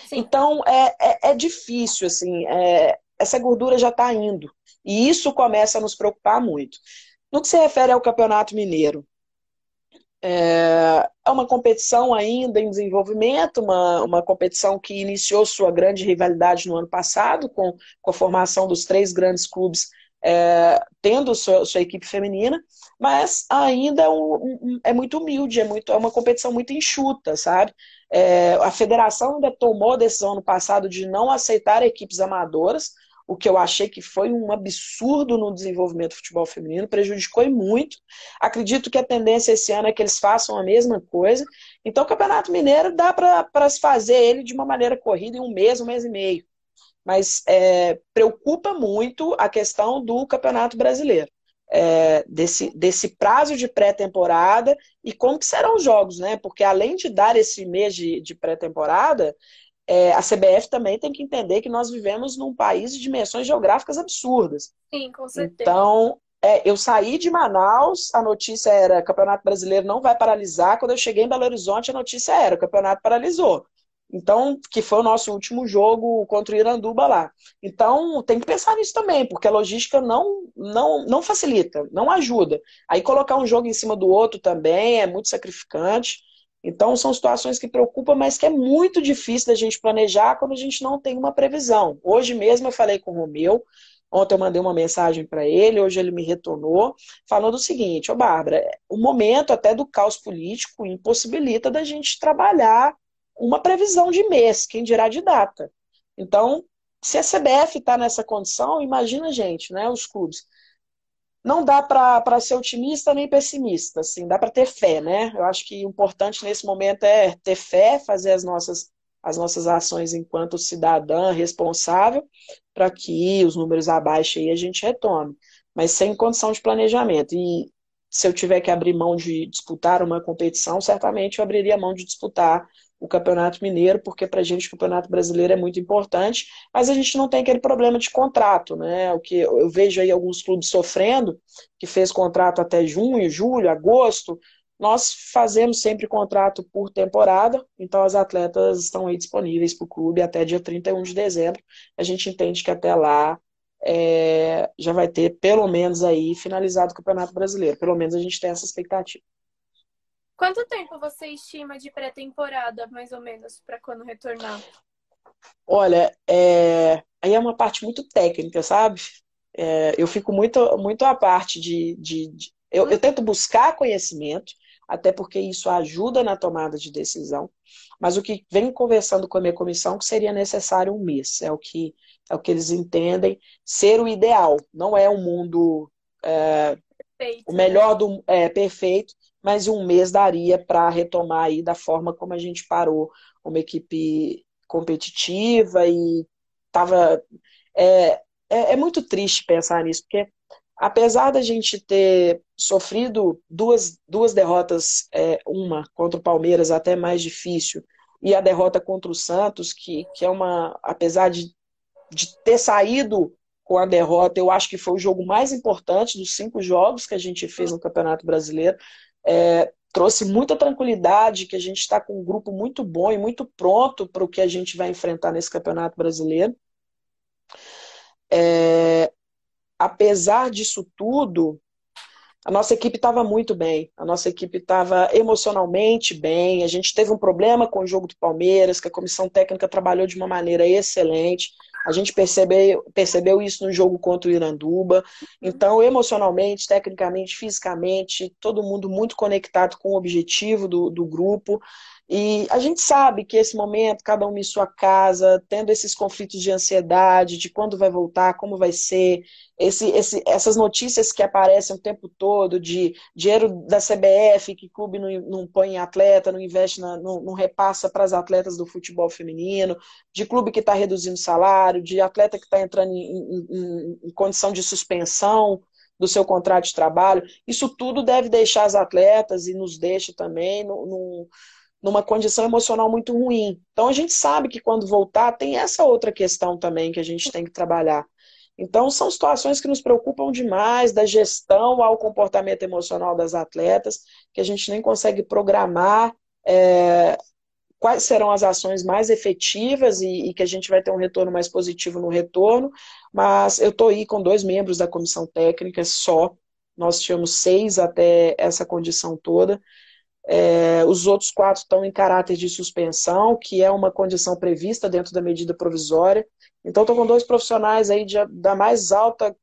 Sim. Então é, é, é, difícil, assim, é, essa gordura já está indo. E isso começa a nos preocupar muito. No que se refere ao Campeonato Mineiro, é, é uma competição ainda em desenvolvimento, uma, uma competição que iniciou sua grande rivalidade no ano passado, com, com a formação dos três grandes clubes é, tendo sua, sua, equipe feminina, mas ainda é, um, é, muito humilde, é, muito, é uma competição muito enxuta, sabe? É, a federação ainda tomou a decisão no passado de não aceitar equipes amadoras, o que eu achei que foi um absurdo no desenvolvimento do futebol feminino, prejudicou muito. Acredito que a tendência esse ano é que eles façam a mesma coisa. Então, o Campeonato Mineiro dá para se fazer ele de uma maneira corrida em um mês, um mês e meio mas é, preocupa muito a questão do Campeonato Brasileiro. É, desse, desse prazo de pré-temporada e como serão os jogos, né? Porque além de dar esse mês de, de pré-temporada, é, a CBF também tem que entender que nós vivemos num país de dimensões geográficas absurdas. Sim, com certeza. Então, é, eu saí de Manaus, a notícia era Campeonato Brasileiro não vai paralisar. Quando eu cheguei em Belo Horizonte, a notícia era o campeonato paralisou. Então, que foi o nosso último jogo contra o Iranduba lá. Então, tem que pensar nisso também, porque a logística não, não, não facilita, não ajuda. Aí colocar um jogo em cima do outro também é muito sacrificante. Então, são situações que preocupam, mas que é muito difícil da gente planejar quando a gente não tem uma previsão. Hoje mesmo eu falei com o Romeu, ontem eu mandei uma mensagem para ele, hoje ele me retornou, falando o seguinte: Ô Bárbara, o momento até do caos político impossibilita da gente trabalhar uma previsão de mês, quem dirá de data. Então, se a CBF está nessa condição, imagina a gente, né, os clubes. Não dá para ser otimista nem pessimista, assim, dá para ter fé, né? Eu acho que o importante nesse momento é ter fé, fazer as nossas, as nossas ações enquanto cidadã responsável, para que os números abaixo e a gente retome, mas sem condição de planejamento. E se eu tiver que abrir mão de disputar uma competição, certamente eu abriria mão de disputar o Campeonato Mineiro, porque para a gente o Campeonato Brasileiro é muito importante, mas a gente não tem aquele problema de contrato, né? O que eu vejo aí alguns clubes sofrendo, que fez contrato até junho, julho, agosto. Nós fazemos sempre contrato por temporada, então as atletas estão aí disponíveis para o clube até dia 31 de dezembro. A gente entende que até lá é, já vai ter pelo menos aí finalizado o Campeonato Brasileiro. Pelo menos a gente tem essa expectativa. Quanto tempo você estima de pré-temporada, mais ou menos, para quando retornar? Olha, é... aí é uma parte muito técnica, sabe? É... Eu fico muito, muito à parte de. de, de... Eu, eu tento buscar conhecimento, até porque isso ajuda na tomada de decisão. Mas o que vem conversando com a minha comissão que seria necessário um mês. É o que, é o que eles entendem ser o ideal. Não é um mundo é, perfeito, o melhor né? do é, perfeito, mas um mês daria para retomar aí da forma como a gente parou uma equipe competitiva e estava. É, é, é, muito triste pensar nisso, porque apesar da gente ter sofrido duas, duas derrotas, é, uma contra o Palmeiras até mais difícil, e a derrota contra o Santos, que, que é uma. Apesar de, de ter saído com a derrota, eu acho que foi o jogo mais importante dos cinco jogos que a gente fez no Campeonato Brasileiro é, trouxe muita tranquilidade, que a gente está com um grupo muito bom e muito pronto para o que a gente vai enfrentar nesse Campeonato Brasileiro. É, apesar disso tudo, a nossa equipe estava muito bem, a nossa equipe estava emocionalmente bem. A gente teve um problema com o jogo do Palmeiras, que a comissão técnica trabalhou de uma maneira excelente. A gente percebeu, percebeu isso no jogo contra o Iranduba. Então, emocionalmente, tecnicamente, fisicamente, todo mundo muito conectado com o objetivo do, do grupo. E a gente sabe que esse momento, cada um em sua casa, tendo esses conflitos de ansiedade, de quando vai voltar, como vai ser, esse, esse, essas notícias que aparecem o tempo todo de dinheiro da CBF, que clube não, não põe em atleta, não investe, na, não, não repassa para as atletas do futebol feminino, de clube que está reduzindo salário, de atleta que está entrando em, em, em condição de suspensão do seu contrato de trabalho, isso tudo deve deixar as atletas e nos deixa também no numa condição emocional muito ruim. Então a gente sabe que quando voltar tem essa outra questão também que a gente tem que trabalhar. Então são situações que nos preocupam demais, da gestão ao comportamento emocional das atletas, que a gente nem consegue programar é, quais serão as ações mais efetivas e, e, que a gente vai ter um retorno mais positivo no retorno. Mas eu estou aí com dois membros da comissão técnica só. Nós tínhamos seis até essa condição toda. É, os outros quatro estão em caráter de suspensão, que é uma condição prevista dentro da medida provisória. Então, estou com dois profissionais aí de, da mais alta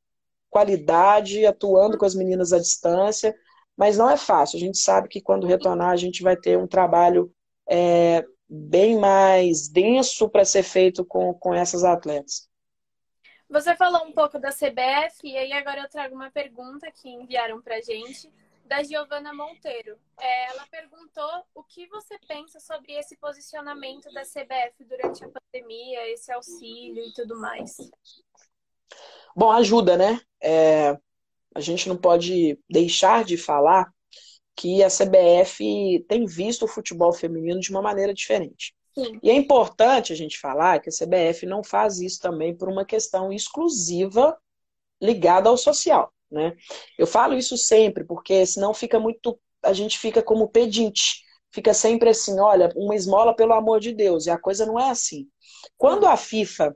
qualidade, atuando com as meninas à distância, mas não é fácil. A gente sabe que quando retornar, a gente vai ter um trabalho é, bem mais denso para ser feito com, com essas atletas. Você falou um pouco da CBF, e aí agora eu trago uma pergunta que enviaram para a gente da Giovana Monteiro. É, ela perguntou o que você pensa sobre esse posicionamento da CBF durante a pandemia, esse auxílio e tudo mais. Bom, ajuda, né? É, a gente não pode deixar de falar que a CBF tem visto o futebol feminino de uma maneira diferente. Sim. E é importante a gente falar que a CBF não faz isso também por uma questão exclusiva ligada ao social. Né? Eu falo isso sempre, porque senão fica muito. A gente fica como pedinte, fica sempre assim: olha, uma esmola pelo amor de Deus, e a coisa não é assim. Quando a FIFA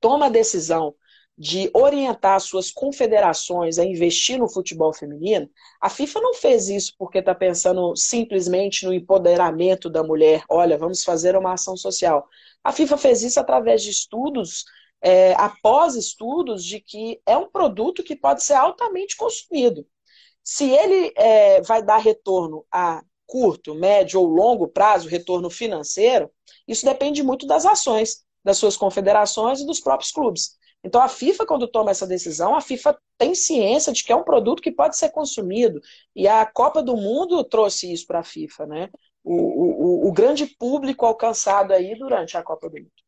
toma a decisão de orientar suas confederações a investir no futebol feminino, a FIFA não fez isso porque está pensando simplesmente no empoderamento da mulher. Olha, vamos fazer uma ação social. A FIFA fez isso através de estudos é, após estudos de que é um produto que pode ser altamente consumido. Se ele é, vai dar retorno a curto, médio ou longo prazo, retorno financeiro, isso depende muito das ações das suas confederações e dos próprios clubes. Então a FIFA, quando toma essa decisão, a FIFA tem ciência de que é um produto que pode ser consumido. E a Copa do Mundo trouxe isso para a FIFA, né? O, o, o grande público alcançado aí durante a Copa do Mundo.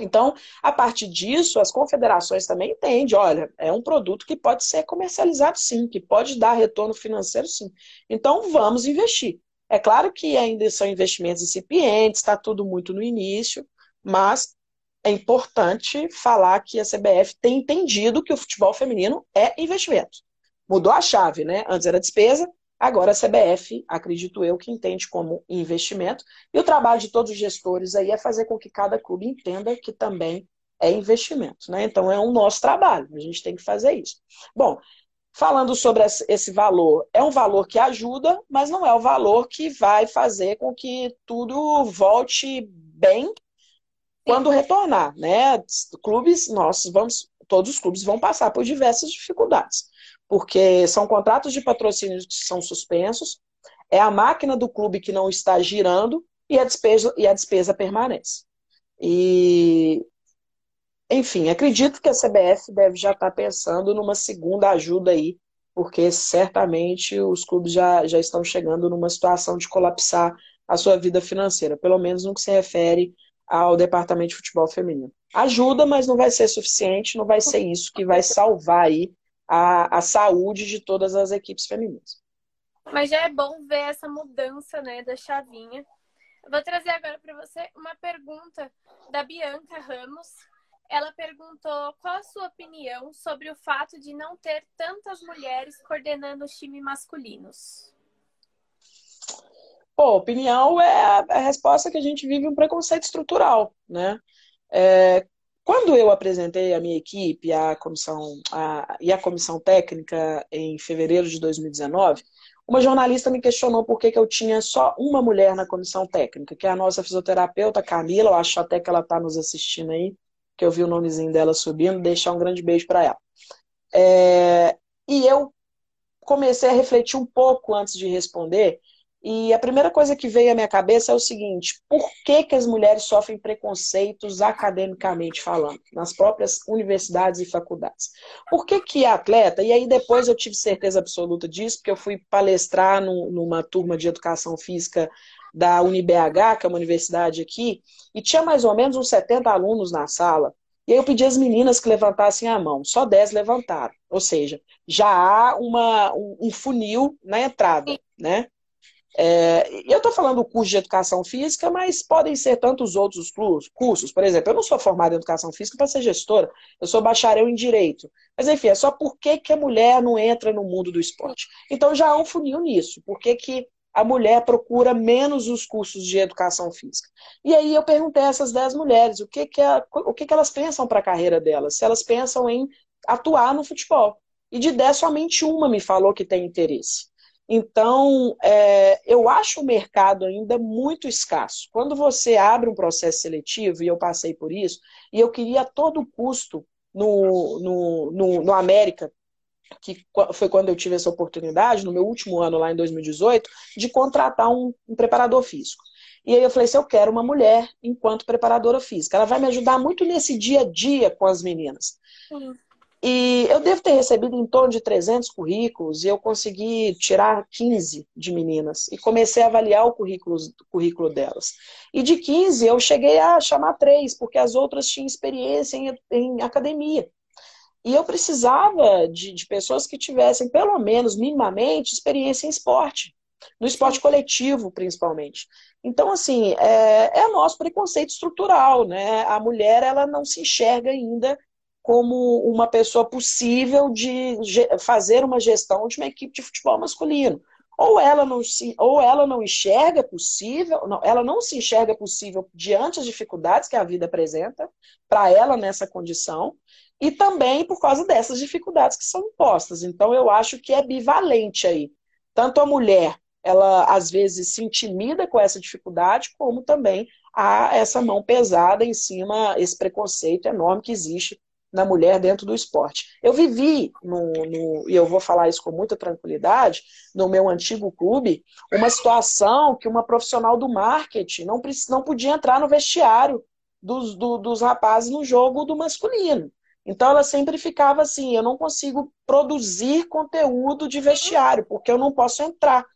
Então, a partir disso, as confederações também entendem, olha, é um produto que pode ser comercializado sim, que pode dar retorno financeiro sim. Então, vamos investir. É claro que ainda são investimentos incipientes, está tudo muito no início, mas é importante falar que a CBF tem entendido que o futebol feminino é investimento. Mudou a chave, né? Antes era despesa, agora a CBF, acredito eu, que entende como investimento. E o trabalho de todos os gestores aí é fazer com que cada clube entenda que também é investimento, né? Então é um nosso trabalho, a gente tem que fazer isso. Bom, falando sobre esse valor, é um valor que ajuda, mas não é o valor que vai fazer com que tudo volte bem quando retornar, né? Clubes, nós vamos, todos os clubes vão passar por diversas dificuldades, porque são contratos de patrocínio que são suspensos, é a máquina do clube que não está girando e a despesa, e a despesa permanece. E, enfim, acredito que a CBF deve já estar pensando numa segunda ajuda aí, porque certamente os clubes já, já estão chegando numa situação de colapsar a sua vida financeira, pelo menos no que se refere ao departamento de futebol feminino. Ajuda, mas não vai ser suficiente, não vai ser isso que vai salvar aí a, a saúde de todas as equipes femininas. Mas já é bom ver essa mudança né, da chavinha. Vou trazer agora para você uma pergunta da Bianca Ramos. Ela perguntou qual a sua opinião sobre o fato de não ter tantas mulheres coordenando os times masculinos. Pô, opinião é a, a resposta que a gente vive um preconceito estrutural, né? É, quando eu apresentei a minha equipe a comissão, e a comissão técnica em fevereiro de 2019, uma jornalista me questionou por que, que eu tinha só uma mulher na comissão técnica, que é a nossa fisioterapeuta Camila, eu acho até que ela está nos assistindo aí, que eu vi o nomezinho dela subindo, deixar um grande beijo para ela. É, e eu comecei a refletir um pouco antes de responder, e a primeira coisa que veio à minha cabeça é o seguinte: por que, que as mulheres sofrem preconceitos academicamente falando, nas próprias universidades e faculdades? Por que, que a atleta, e aí depois eu tive certeza absoluta disso, porque eu fui palestrar no, numa turma de educação física da UniBH, que é uma universidade aqui, e tinha mais ou menos uns 70 alunos na sala. E aí eu pedi às meninas que levantassem a mão. Só 10 levantaram. Ou seja, já há uma, um, um funil na entrada, né? É, eu estou falando do curso de educação física, mas podem ser tantos outros cursos. Por exemplo, eu não sou formada em educação física para ser gestora, eu sou bacharel em direito. Mas enfim, é só por que, que a mulher não entra no mundo do esporte. Então já há um funil nisso. Por que, que a mulher procura menos os cursos de educação física? E aí eu perguntei a essas 10 mulheres o que, que, é, o que, que elas pensam para a carreira delas, se elas pensam em atuar no futebol. E de 10, somente uma me falou que tem interesse. Então, é, eu acho o mercado ainda muito escasso. Quando você abre um processo seletivo, e eu passei por isso, e eu queria a todo custo no, no, no, no América, que foi quando eu tive essa oportunidade, no meu último ano lá em 2018, de contratar um, um preparador físico. E aí eu falei assim, eu quero uma mulher enquanto preparadora física. Ela vai me ajudar muito nesse dia a dia com as meninas. Sim. E eu devo ter recebido em torno de 300 currículos e eu consegui tirar 15 de meninas e comecei a avaliar o currículo, o currículo delas. E de 15 eu cheguei a chamar três, porque as outras tinham experiência em, em academia. E eu precisava de, de pessoas que tivessem, pelo menos minimamente, experiência em esporte, no esporte coletivo, principalmente. Então, assim, é, é nosso preconceito estrutural, né? A mulher, ela não se enxerga ainda como uma pessoa possível de fazer uma gestão de uma equipe de futebol masculino. Ou ela não, se, ou ela não enxerga possível, não, ela não se enxerga possível diante das dificuldades que a vida apresenta para ela nessa condição, e também por causa dessas dificuldades que são impostas. Então eu acho que é bivalente aí. Tanto a mulher, ela às vezes se intimida com essa dificuldade, como também há essa mão pesada em cima, esse preconceito enorme que existe na mulher dentro do esporte. Eu vivi, no, no, e eu vou falar isso com muita tranquilidade, no meu antigo clube, uma situação que uma profissional do marketing não, não podia entrar no vestiário dos, do, dos rapazes no jogo do masculino. Então ela sempre ficava assim, eu não consigo produzir conteúdo de vestiário, porque eu não posso entrar.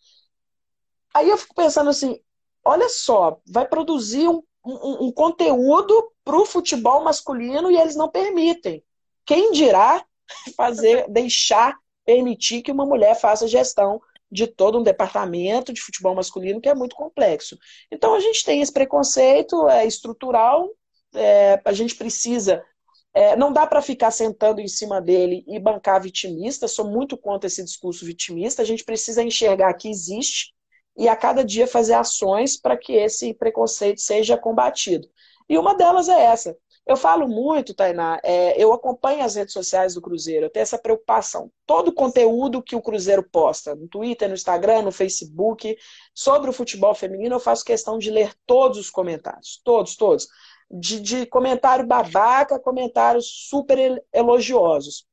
Aí eu fico pensando assim, olha só, vai produzir um, um, um conteúdo para o futebol masculino e eles não permitem. Quem dirá [laughs] fazer, deixar, permitir que uma mulher faça gestão de todo um departamento de futebol masculino que é muito complexo. Então a gente tem esse preconceito é estrutural, é, a gente precisa. É, não dá para ficar sentando em cima dele e bancar vitimista, sou muito contra esse discurso vitimista. A gente precisa enxergar que existe e a cada dia fazer ações para que esse preconceito seja combatido. E uma delas é essa: eu falo muito, Tainá, é, eu acompanho as redes sociais do Cruzeiro, eu tenho essa preocupação. Todo o conteúdo que o Cruzeiro posta, no Twitter, no Instagram, no Facebook, sobre o futebol feminino, eu faço questão de ler todos os comentários. Todos, todos. De, de comentário babaca, comentários super elogiosos.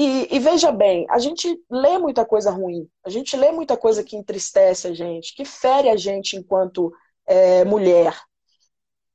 E, e, veja bem, a gente lê muita coisa ruim, a gente lê muita coisa que entristece a gente, que fere a gente enquanto é, mulher,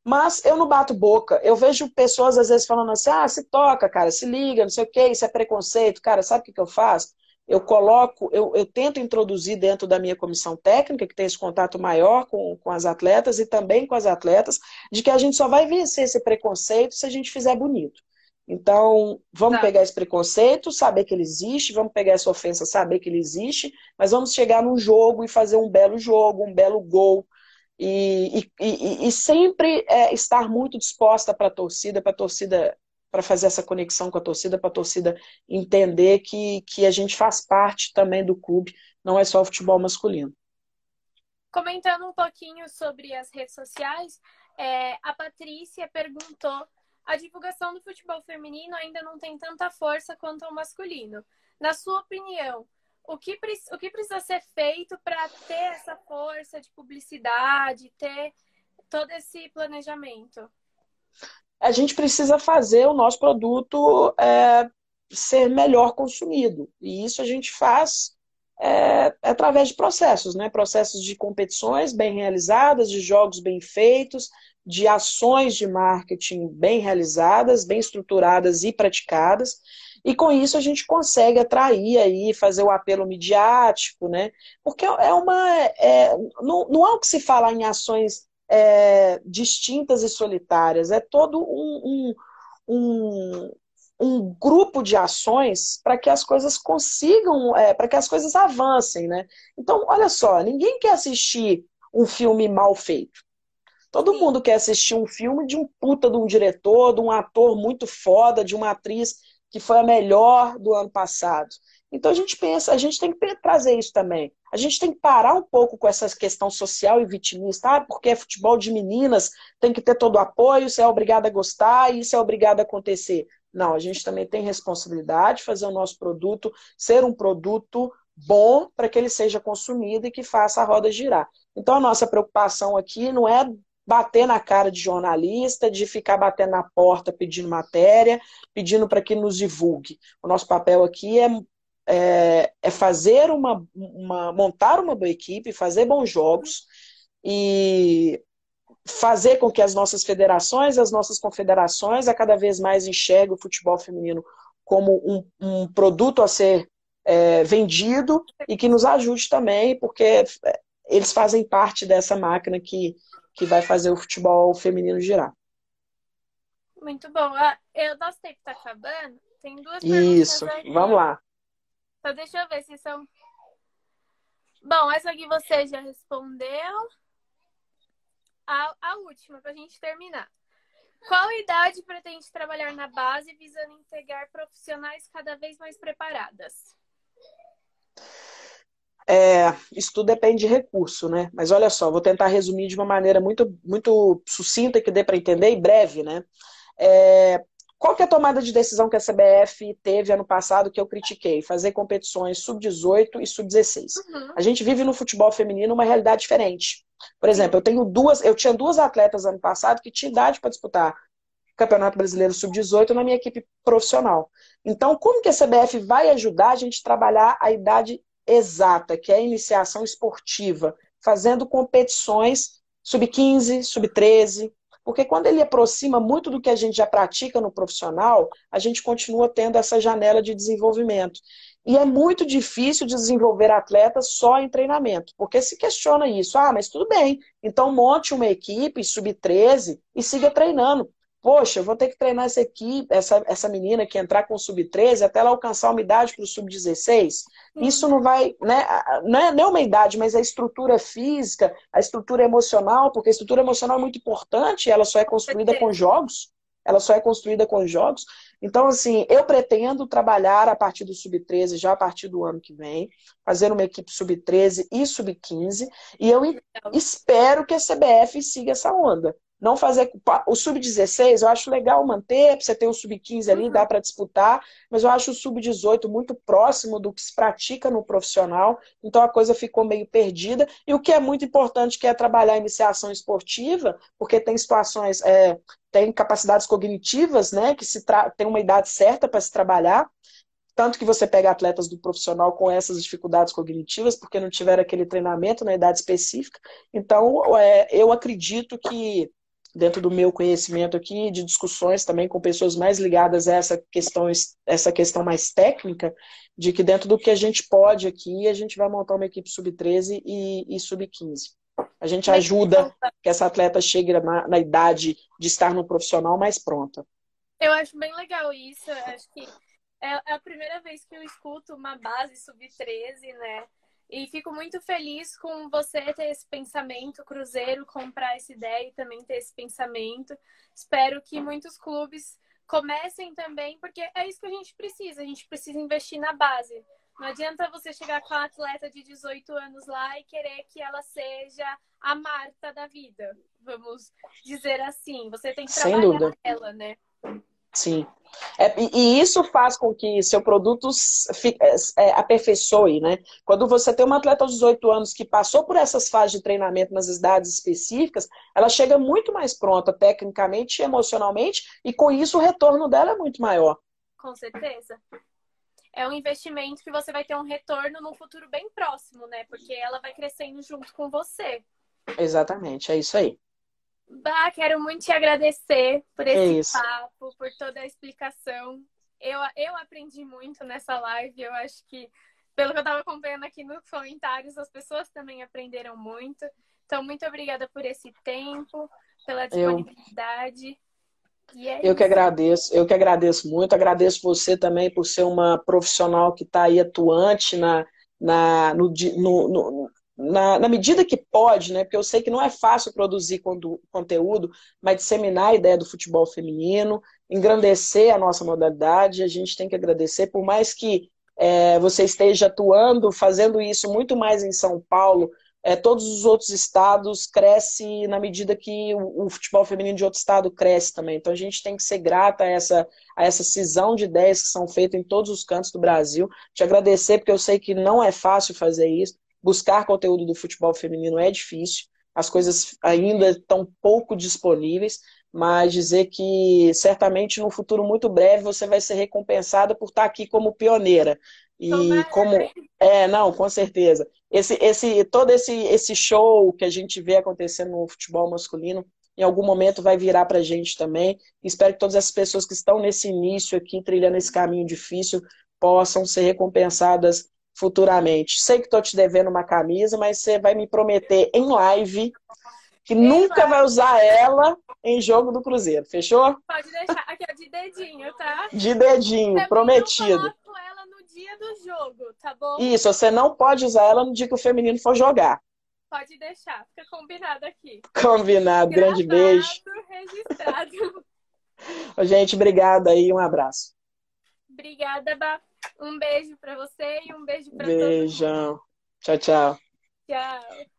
mas eu não bato boca. Eu vejo pessoas às vezes falando assim: ah, se toca, cara, se liga, não sei o que, isso é preconceito. Cara, sabe o que, que eu faço? Eu coloco, eu, eu tento introduzir dentro da minha comissão técnica, que tem esse contato maior com, com as atletas e também com as atletas, de que a gente só vai vencer esse preconceito se a gente fizer bonito. Então, vamos tá. pegar esse preconceito, saber que ele existe, vamos pegar essa ofensa, saber que ele existe, mas vamos chegar num jogo e fazer um belo jogo, um belo gol, e, e, e sempre é, estar muito disposta para a torcida, para a torcida, para fazer essa conexão com a torcida, para a torcida entender que, que a gente faz parte também do clube, não é só o futebol masculino. Comentando um pouquinho sobre as redes sociais, é, a Patrícia perguntou: a divulgação do futebol feminino ainda não tem tanta força quanto o masculino. Na sua opinião, o que, o que precisa ser feito para ter essa força de publicidade, ter todo esse planejamento? A gente precisa fazer o nosso produto é, ser melhor consumido. E isso a gente faz é, através de processos, né? Processos de competições bem realizadas, de jogos bem feitos, de ações de marketing bem realizadas, bem estruturadas e praticadas. E com isso a gente consegue atrair aí, fazer o apelo midiático, né? Porque é uma. É, não, não há o que se falar em ações é, distintas e solitárias, é todo um, um, um, um grupo de ações para que as coisas consigam, é, para que as coisas avancem, né? Então, olha só, ninguém quer assistir um filme mal feito. Todo Sim. mundo quer assistir um filme de um puta de um diretor, de um ator muito foda, de uma atriz que foi a melhor do ano passado. Então a gente pensa, a gente tem que trazer isso também. A gente tem que parar um pouco com essa questão social e vitimista, ah, porque é futebol de meninas, tem que ter todo o apoio, você é obrigado a gostar e isso é obrigado a acontecer. Não, a gente também tem responsabilidade de fazer o nosso produto ser um produto bom para que ele seja consumido e que faça a roda girar. Então a nossa preocupação aqui não é bater na cara de jornalista, de ficar batendo na porta pedindo matéria, pedindo para que nos divulgue. O nosso papel aqui é, é, é fazer uma, uma, montar uma boa equipe, fazer bons jogos e fazer com que as nossas federações, as nossas confederações, a cada vez mais enxerguem o futebol feminino como um, um produto a ser é, vendido e que nos ajude também, porque é, eles fazem parte dessa máquina que, que vai fazer o futebol feminino girar. Muito bom. Ah, eu, nosso tempo está acabando. Tem duas Isso, aqui. vamos lá. Então, deixa eu ver se são. Bom, essa aqui você já respondeu. A, a última, para a gente terminar. Qual idade pretende trabalhar na base visando integrar profissionais cada vez mais preparadas? É, isso tudo depende de recurso, né? Mas olha só, vou tentar resumir de uma maneira muito, muito sucinta que dê para entender e breve, né? É, qual que é a tomada de decisão que a CBF teve ano passado que eu critiquei? Fazer competições sub-18 e sub-16. Uhum. A gente vive no futebol feminino uma realidade diferente. Por exemplo, eu tenho duas, eu tinha duas atletas ano passado que tinham idade para disputar Campeonato Brasileiro Sub-18 na minha equipe profissional. Então, como que a CBF vai ajudar a gente a trabalhar a idade exata, que é a iniciação esportiva, fazendo competições sub-15, sub-13, Porque quando ele aproxima muito do que a gente já pratica no profissional, a gente continua tendo essa janela de desenvolvimento. E é muito difícil desenvolver atletas só em treinamento, porque se questiona isso. Ah, mas tudo bem, então monte uma equipe sub-13 e siga treinando. Poxa, eu vou ter que treinar essa equipe, essa, essa menina que entrar com sub-13 até ela alcançar uma idade para o sub-16. Isso não vai, né? Não é nem uma idade, mas a estrutura física, a estrutura emocional, porque a estrutura emocional é muito importante, ela só é construída com jogos. Ela só é construída com jogos. Então, assim, eu pretendo trabalhar a partir do sub-13, já a partir do ano que vem, fazer uma equipe sub-13 e sub-15, e eu espero que a CBF siga essa onda. Não fazer. O sub-16 eu acho legal manter, você ter o sub-15 ali, uhum. dá para disputar, mas eu acho o sub-18 muito próximo do que se pratica no profissional, então a coisa ficou meio perdida. E o que é muito importante, que é trabalhar a iniciação esportiva, porque tem situações, é, tem capacidades cognitivas, né, que se tem uma idade certa para se trabalhar. Tanto que você pega atletas do profissional com essas dificuldades cognitivas, porque não tiveram aquele treinamento na idade específica. Então, é, eu acredito que dentro do meu conhecimento aqui, de discussões também com pessoas mais ligadas a essa questão, essa questão mais técnica, de que dentro do que a gente pode aqui, a gente vai montar uma equipe sub-13 e, e sub-15. A gente ajuda que essa atleta chegue na, na, idade de estar no profissional mais pronta. Eu acho bem legal isso. acho que é, é a primeira vez que eu escuto uma base sub-13, né? E fico muito feliz com você ter esse pensamento, Cruzeiro comprar essa ideia e também ter esse pensamento. Espero que muitos clubes comecem também, porque é isso que a gente precisa. A gente precisa investir na base. Não adianta você chegar com a atleta de 18 anos lá e querer que ela seja a Marta da vida, vamos dizer assim. Você tem que trabalhar ela, né? Sim. É, e isso faz com que seu produto fique, é, é, aperfeiçoe, né? Quando você tem uma atleta aos 18 anos que passou por essas fases de treinamento nas idades específicas, ela chega muito mais pronta tecnicamente e emocionalmente, e com isso o retorno dela é muito maior. Com certeza. É um investimento que você vai ter um retorno no futuro bem próximo, né? Porque ela vai crescendo junto com você. Exatamente, é isso aí. Bah, quero muito te agradecer por esse é papo, por toda a explicação. Eu, eu aprendi muito nessa live. Eu acho que, pelo que eu estava acompanhando aqui nos comentários, as pessoas também aprenderam muito. Então, muito obrigada por esse tempo, pela disponibilidade. Eu, é eu que agradeço, eu que agradeço muito. Agradeço você também por ser uma profissional que está aí atuante na, na, no, no, no na, na, medida que pode, né? Porque eu sei que não é fácil produzir conteúdo, mas disseminar a ideia do futebol feminino, engrandecer a nossa modalidade, a gente tem que agradecer, por mais que é, você esteja atuando, fazendo isso muito mais em São Paulo, é, todos os outros estados crescem na medida que o, o, futebol feminino de outro estado cresce também. Então a gente tem que ser grata a essa, a essa cisão de ideias que são feitas em todos os cantos do Brasil. Te agradecer, porque eu sei que não é fácil fazer isso buscar conteúdo do futebol feminino é difícil, as coisas ainda estão pouco disponíveis, mas dizer que certamente no futuro muito breve você vai ser recompensada por estar aqui como pioneira. E como é, não, com certeza. Esse esse todo esse esse show que a gente vê acontecendo no futebol masculino em algum momento vai virar para a gente também. Espero que todas as pessoas que estão nesse início aqui, trilhando esse caminho difícil, possam ser recompensadas futuramente. Sei que estou te devendo uma camisa, mas você vai me prometer em live que nunca vai usar ela em jogo do Cruzeiro. Fechou? Pode deixar. Aqui, ó, de dedinho, tá? De dedinho, Também prometido. Eu coloco ela no dia do jogo, tá bom? Isso, você não pode usar ela no dia que o feminino for jogar. Pode deixar, fica combinado aqui. Combinado, Gravado, grande beijo. registrado. [laughs] Gente, obrigada aí, um abraço. Obrigada, Bá. Um beijo para você e um beijo para todos. Beijão. Tchau, tchau. Tchau.